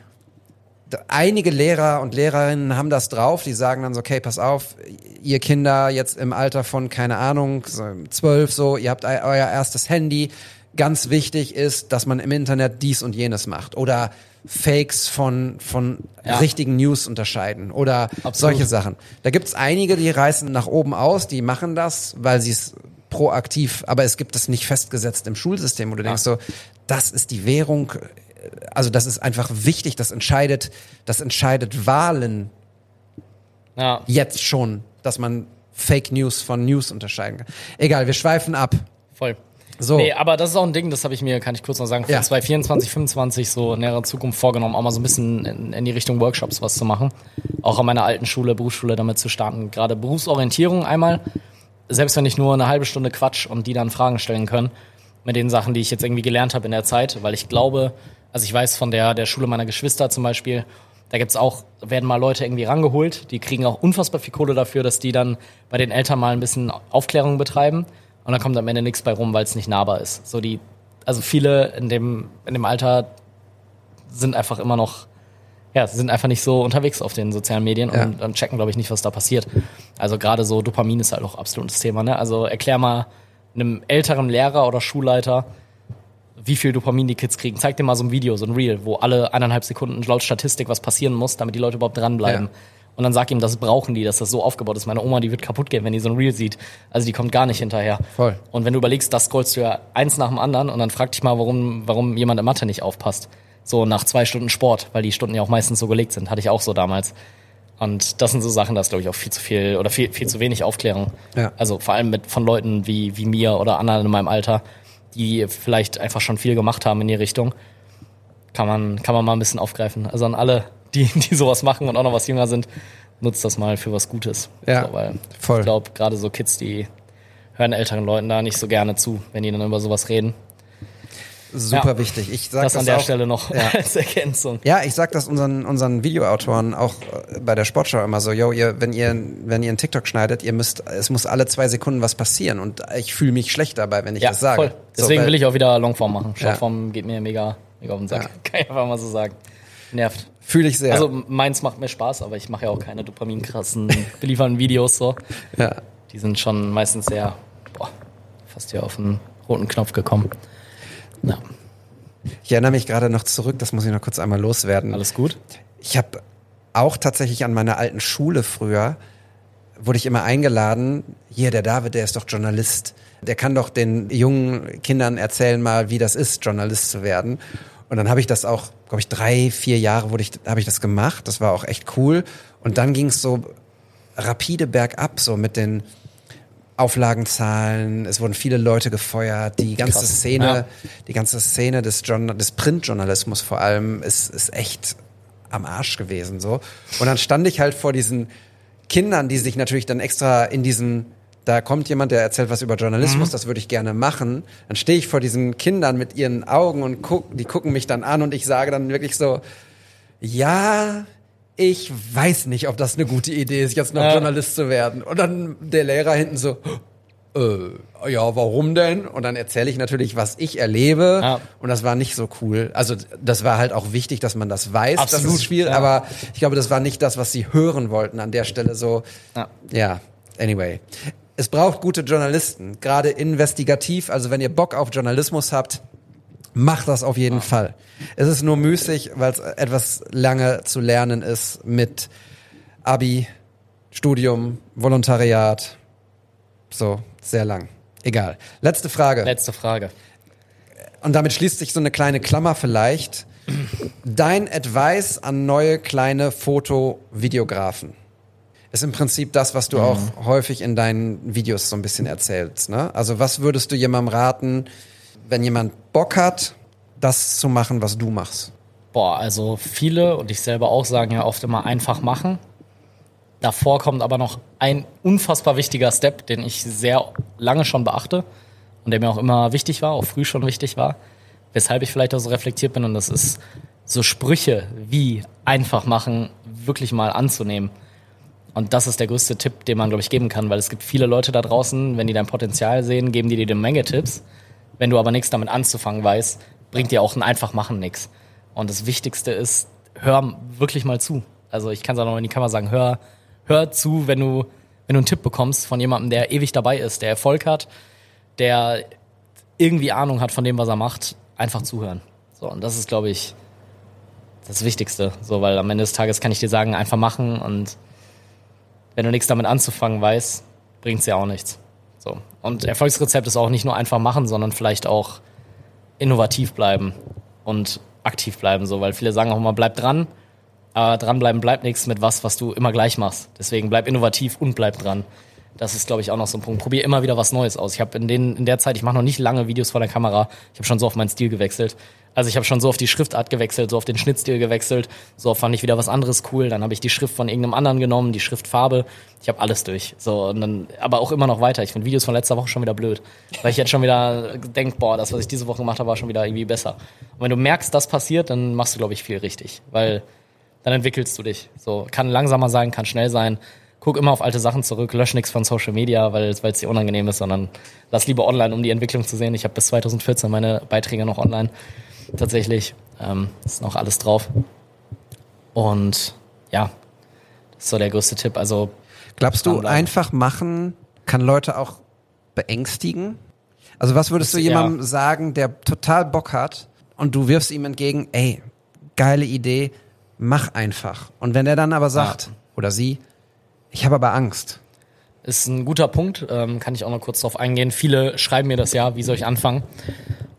einige Lehrer und Lehrerinnen haben das drauf, die sagen dann so, okay, pass auf, ihr Kinder jetzt im Alter von, keine Ahnung, zwölf so, ihr habt eu- euer erstes Handy. Ganz wichtig ist, dass man im Internet dies und jenes macht. Oder Fakes von, von Ja. richtigen News unterscheiden. Oder Absolut. solche Sachen. Da gibt's einige, die reißen nach oben aus, die machen das, weil sie es proaktiv, aber es gibt es nicht festgesetzt im Schulsystem, wo du denkst so, das ist die Währung, also das ist einfach wichtig, das entscheidet, das entscheidet Wahlen Ja. jetzt schon, dass man Fake News von News unterscheiden kann. Egal, wir schweifen ab. Voll. So. Nee, aber das ist auch ein Ding, das habe ich mir, kann ich kurz noch sagen, für Ja. 2024, 25 so in näherer Zukunft vorgenommen, auch mal so ein bisschen in, in die Richtung Workshops was zu machen. Auch an meiner alten Schule, Berufsschule damit zu starten. Gerade Berufsorientierung einmal, selbst wenn ich nur eine halbe Stunde quatsch und die dann Fragen stellen können mit den Sachen, die ich jetzt irgendwie gelernt habe in der Zeit, weil ich glaube, also ich weiß von der, der Schule meiner Geschwister zum Beispiel, da gibt's auch, werden mal Leute irgendwie rangeholt, die kriegen auch unfassbar viel Kohle dafür, dass die dann bei den Eltern mal ein bisschen Aufklärung betreiben und dann kommt am Ende nichts bei rum, weil es nicht nahbar ist. So die, also viele in dem, in dem Alter sind einfach immer noch, ja, sind einfach nicht so unterwegs auf den sozialen Medien Ja. und dann checken, glaube ich, nicht, was da passiert. Also gerade so Dopamin ist halt auch absolutes Thema. Ne? Also erklär mal einem älteren Lehrer oder Schulleiter, wie viel Dopamin die Kids kriegen. Zeig dir mal so ein Video, so ein Reel, wo alle eineinhalb Sekunden laut Statistik was passieren muss, damit die Leute überhaupt dranbleiben. Ja. Und dann sag ihm, das brauchen die, dass das so aufgebaut ist. Meine Oma, die wird kaputt gehen, wenn die so ein Reel sieht. Also die kommt gar nicht hinterher. Voll. Und wenn du überlegst, das scrollst du ja eins nach dem anderen und dann frag dich mal, warum, warum jemand in Mathe nicht aufpasst. So nach zwei Stunden Sport, weil die Stunden ja auch meistens so gelegt sind. Hatte ich auch so damals. Und das sind so Sachen, da ist, glaube ich, auch viel zu viel oder viel, viel zu wenig Aufklärung. Ja. Also vor allem mit von Leuten wie, wie mir oder anderen in meinem Alter, die vielleicht einfach schon viel gemacht haben in die Richtung. Kann man, kann man mal ein bisschen aufgreifen. Also an alle, die, die sowas machen und auch noch was jünger sind, nutzt das mal für was Gutes. Ja, so, weil voll. Ich glaube, gerade so Kids, die hören älteren Leuten da nicht so gerne zu, wenn die dann über sowas reden. Super Ja. wichtig. Ich sag das, das an der auch, Stelle noch Ja. als Ergänzung. Ja, ich sag das unseren, unseren Videoautoren auch äh, bei der Sportschau immer so, yo, ihr, wenn ihr, wenn ihr einen TikTok schneidet, ihr müsst, es muss alle zwei Sekunden was passieren und ich fühle mich schlecht dabei, wenn ich Ja, das sage. voll. Deswegen so, will ich auch wieder Longform machen. Shortform geht mir mega, mega auf den Sack. Kann ich einfach mal so sagen. Nervt. Fühle ich sehr. Also meins macht mir Spaß, aber ich mache ja auch keine dopaminkrassen, beliefernden Videos so. ja. Die sind schon meistens sehr, boah, fast hier auf den roten Knopf gekommen. Ja, Ich erinnere mich gerade noch zurück, das muss ich noch kurz einmal loswerden. alles gut? Ich habe auch tatsächlich an meiner alten Schule früher, wurde ich immer eingeladen, hier, der David, der ist doch Journalist. Der kann doch den jungen Kindern erzählen mal, wie das ist, Journalist zu werden. Und dann habe ich das auch, glaube ich, drei, vier Jahre wurde ich, habe ich das gemacht. Das war auch echt cool. Und dann ging es so rapide bergab, so mit den Auflagenzahlen. Es wurden viele Leute gefeuert. Die ganze Krass. Szene, Ja. die ganze Szene des, des Printjournalismus vor allem ist, ist echt am Arsch gewesen, so. Und dann stand ich halt vor diesen Kindern, die sich natürlich dann extra in diesen, da kommt jemand, der erzählt was über Journalismus, das würde ich gerne machen. Dann stehe ich vor diesen Kindern mit ihren Augen und guck, die gucken mich dann an und ich sage dann wirklich so, ja, ich weiß nicht, ob das eine gute Idee ist, jetzt noch Ja. Journalist zu werden. Und dann der Lehrer hinten so, äh, ja, warum denn? Und dann erzähle ich natürlich, was ich erlebe. Ja. Und das war nicht so cool. Also das war halt auch wichtig, dass man das weiß. Das Absolut, ist schwierig, ja. aber ich glaube, das war nicht das, was sie hören wollten an der Stelle so. Ja. Ja, anyway. Es braucht gute Journalisten, gerade investigativ. Also wenn ihr Bock auf Journalismus habt, macht das auf jeden Fall. Es ist nur müßig, weil es etwas lange zu lernen ist mit Abi, Studium, Volontariat. So, sehr lang. Egal. Letzte Frage. Letzte Frage. Und damit schließt sich so eine kleine Klammer vielleicht. Dein Advice an neue kleine Foto-Videografen ist im Prinzip das, was du auch häufig in deinen Videos so ein bisschen erzählst. Ne? Also was würdest du jemandem raten, wenn jemand Bock hat, das zu machen, was du machst? Boah, also viele und ich selber auch sagen ja oft immer einfach machen. Davor kommt aber noch ein unfassbar wichtiger Step, den ich sehr lange schon beachte und der mir auch immer wichtig war, auch früh schon wichtig war, weshalb ich vielleicht auch so reflektiert bin und das ist so Sprüche wie einfach machen, wirklich mal anzunehmen. Und das ist der größte Tipp, den man, glaube ich, geben kann, weil es gibt viele Leute da draußen, wenn die dein Potenzial sehen, geben die dir eine Menge Tipps. Wenn du aber nichts damit anzufangen weißt, bringt dir auch ein Einfachmachen nichts. Und das Wichtigste ist, hör wirklich mal zu. Also ich kann es auch noch in die Kamera sagen, hör, hör zu, wenn du, wenn du einen Tipp bekommst von jemandem, der ewig dabei ist, der Erfolg hat, der irgendwie Ahnung hat von dem, was er macht, einfach zuhören. So, und das ist, glaube ich, das Wichtigste. So, weil am Ende des Tages kann ich dir sagen, einfach machen und wenn du nichts damit anzufangen weißt, bringt's ja auch nichts. So. Und Erfolgsrezept ist auch nicht nur einfach machen, sondern vielleicht auch innovativ bleiben und aktiv bleiben, so, weil viele sagen auch immer, bleib dran, aber dranbleiben bleibt nichts mit was, was du immer gleich machst. Deswegen bleib innovativ und bleib dran. Das ist, glaube ich, auch noch so ein Punkt. Probier immer wieder was Neues aus. Ich habe in, in der Zeit, ich mache noch nicht lange Videos vor der Kamera, ich habe schon so auf meinen Stil gewechselt. Also ich habe schon so auf die Schriftart gewechselt, so auf den Schnittstil gewechselt. So fand ich wieder was anderes cool. Dann habe ich die Schrift von irgendeinem anderen genommen, die Schriftfarbe. Ich habe alles durch. So und dann, aber auch immer noch weiter. Ich finde Videos von letzter Woche schon wieder blöd, weil ich jetzt schon wieder denk, boah, das was ich diese Woche gemacht habe, war schon wieder irgendwie besser. Und wenn du merkst, das passiert, dann machst du glaube ich viel richtig, weil dann entwickelst du dich. So kann langsamer sein, kann schnell sein. Guck immer auf alte Sachen zurück, lösch nichts von Social Media, weil es dir unangenehm ist, sondern lass lieber online, um die Entwicklung zu sehen. Ich habe bis 2014 meine Beiträge noch online tatsächlich. Ähm, ist noch alles drauf. Und ja, das ist so der größte Tipp. Also Glaubst du, einfach machen kann Leute auch beängstigen? Also was würdest du Das- jemandem ja. sagen, der total Bock hat und du wirfst ihm entgegen, ey, geile Idee, mach einfach. Und wenn er dann aber sagt, oder sie, ich habe aber Angst. Ist ein guter Punkt, ähm, kann ich auch noch kurz drauf eingehen. Viele schreiben mir das ja, wie soll ich anfangen?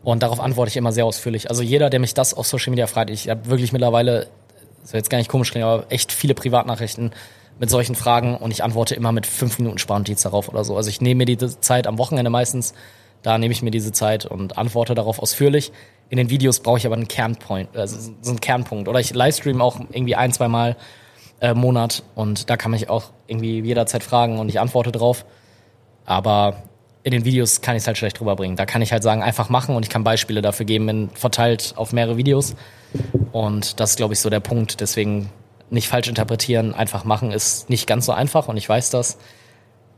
Und darauf antworte ich immer sehr ausführlich. Also jeder, der mich das auf Social Media fragt, ich habe wirklich mittlerweile, soll jetzt gar nicht komisch klingen, aber echt viele Privatnachrichten mit solchen Fragen und ich antworte immer mit fünf Minuten Sparnotiz darauf oder so. Also ich nehme mir diese Zeit am Wochenende meistens, da nehme ich mir diese Zeit und antworte darauf ausführlich. In den Videos brauche ich aber einen Kernpoint, also so einen Kernpunkt. Oder ich livestream auch irgendwie ein, zwei Mal äh, Monat und da kann mich auch irgendwie jederzeit fragen und ich antworte drauf. Aber in den Videos kann ich es halt schlecht rüberbringen. Da kann ich halt sagen, einfach machen und ich kann Beispiele dafür geben, verteilt auf mehrere Videos. Und das ist, glaube ich, so der Punkt. Deswegen nicht falsch interpretieren, einfach machen ist nicht ganz so einfach und ich weiß das.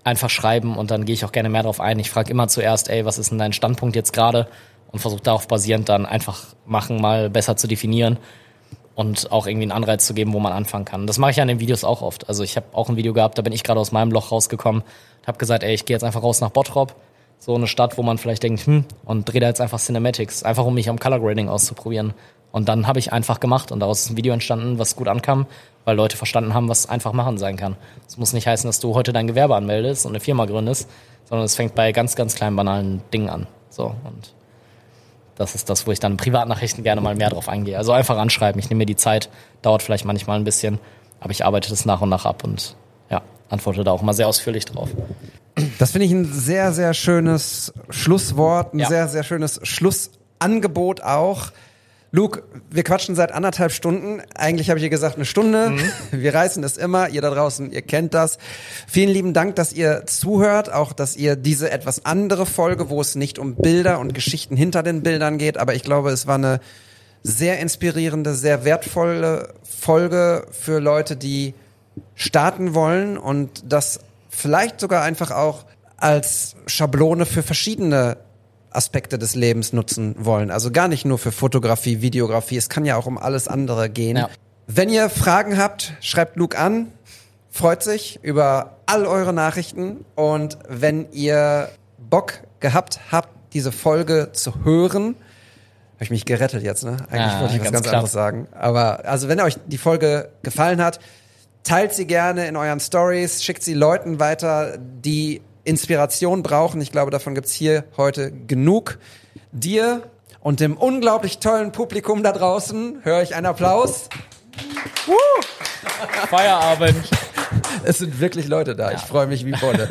Einfach schreiben und dann gehe ich auch gerne mehr darauf ein. Ich frage immer zuerst, ey, was ist denn dein Standpunkt jetzt gerade? Und versuche darauf basierend dann einfach machen, mal besser zu definieren und auch irgendwie einen Anreiz zu geben, wo man anfangen kann. Das mache ich ja in den Videos auch oft. Also ich habe auch ein Video gehabt, da bin ich gerade aus meinem Loch rausgekommen, habe gesagt, ey, ich gehe jetzt einfach raus nach Bottrop, so eine Stadt, wo man vielleicht denkt, hm, und drehe da jetzt einfach Cinematics, einfach um mich am Color Grading auszuprobieren. Und dann habe ich einfach gemacht und daraus ist ein Video entstanden, was gut ankam, weil Leute verstanden haben, was einfach machen sein kann. Es muss nicht heißen, dass du heute dein Gewerbe anmeldest und eine Firma gründest, sondern es fängt bei ganz, ganz kleinen, banalen Dingen an. So, und das ist das, wo ich dann in Privatnachrichten gerne mal mehr drauf eingehe. Also einfach anschreiben. Ich nehme mir die Zeit, dauert vielleicht manchmal ein bisschen, aber ich arbeite das nach und nach ab und antworte da auch mal sehr ausführlich drauf. Das finde ich ein sehr, sehr schönes Schlusswort, ein Ja. sehr, sehr schönes Schlussangebot auch. Luke, wir quatschen seit anderthalb Stunden. Eigentlich habe ich dir gesagt, eine Stunde. Wir reißen es immer. Ihr da draußen, ihr kennt das. Vielen lieben Dank, dass ihr zuhört. Auch, dass ihr diese etwas andere Folge, wo es nicht um Bilder und Geschichten hinter den Bildern geht. Aber ich glaube, es war eine sehr inspirierende, sehr wertvolle Folge für Leute, die starten wollen und das vielleicht sogar einfach auch als Schablone für verschiedene Aspekte des Lebens nutzen wollen. Also gar nicht nur für Fotografie, Videografie. Es kann ja auch um alles andere gehen. Ja. Wenn ihr Fragen habt, schreibt Luke an. Freut sich über all eure Nachrichten. Und wenn ihr Bock gehabt habt, diese Folge zu hören, habe ich mich gerettet jetzt, ne? Eigentlich Ja, wollte ich was ganz ganz anderes sagen. Aber also wenn euch die Folge gefallen hat, teilt sie gerne in euren Stories, schickt sie Leuten weiter, die Inspiration brauchen. Ich glaube, davon gibt's hier heute genug. Dir und dem unglaublich tollen Publikum da draußen höre ich einen Applaus. Feierabend. Es sind wirklich Leute da. Ich freue mich wie Bolle.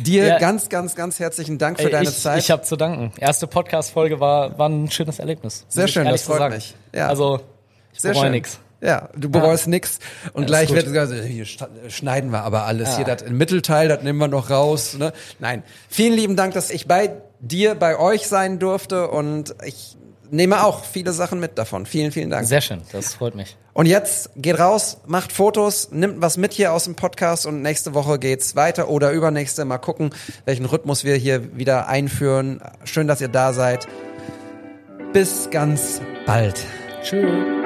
Dir Ja. ganz, ganz, ganz herzlichen Dank für Ey, deine ich, Zeit. Ich habe zu danken. Erste Podcast-Folge war, war ein schönes Erlebnis. Sehr schön, das freut sagen. mich. Ja. Also, ich Sehr schön. nix. Ja, du bereust nix und Ja, gleich wird gut. gesagt, hier schneiden wir aber alles. Hier das Mittelteil, das nehmen wir noch raus. Ne? Nein, vielen lieben Dank, dass ich bei dir, bei euch sein durfte und ich nehme auch viele Sachen mit davon. Vielen, vielen Dank. Sehr schön, das freut mich. Und jetzt geht raus, macht Fotos, nimmt was mit hier aus dem Podcast und nächste Woche geht's weiter oder übernächste. Mal gucken, welchen Rhythmus wir hier wieder einführen. Schön, dass ihr da seid. Bis ganz bald. Tschüss.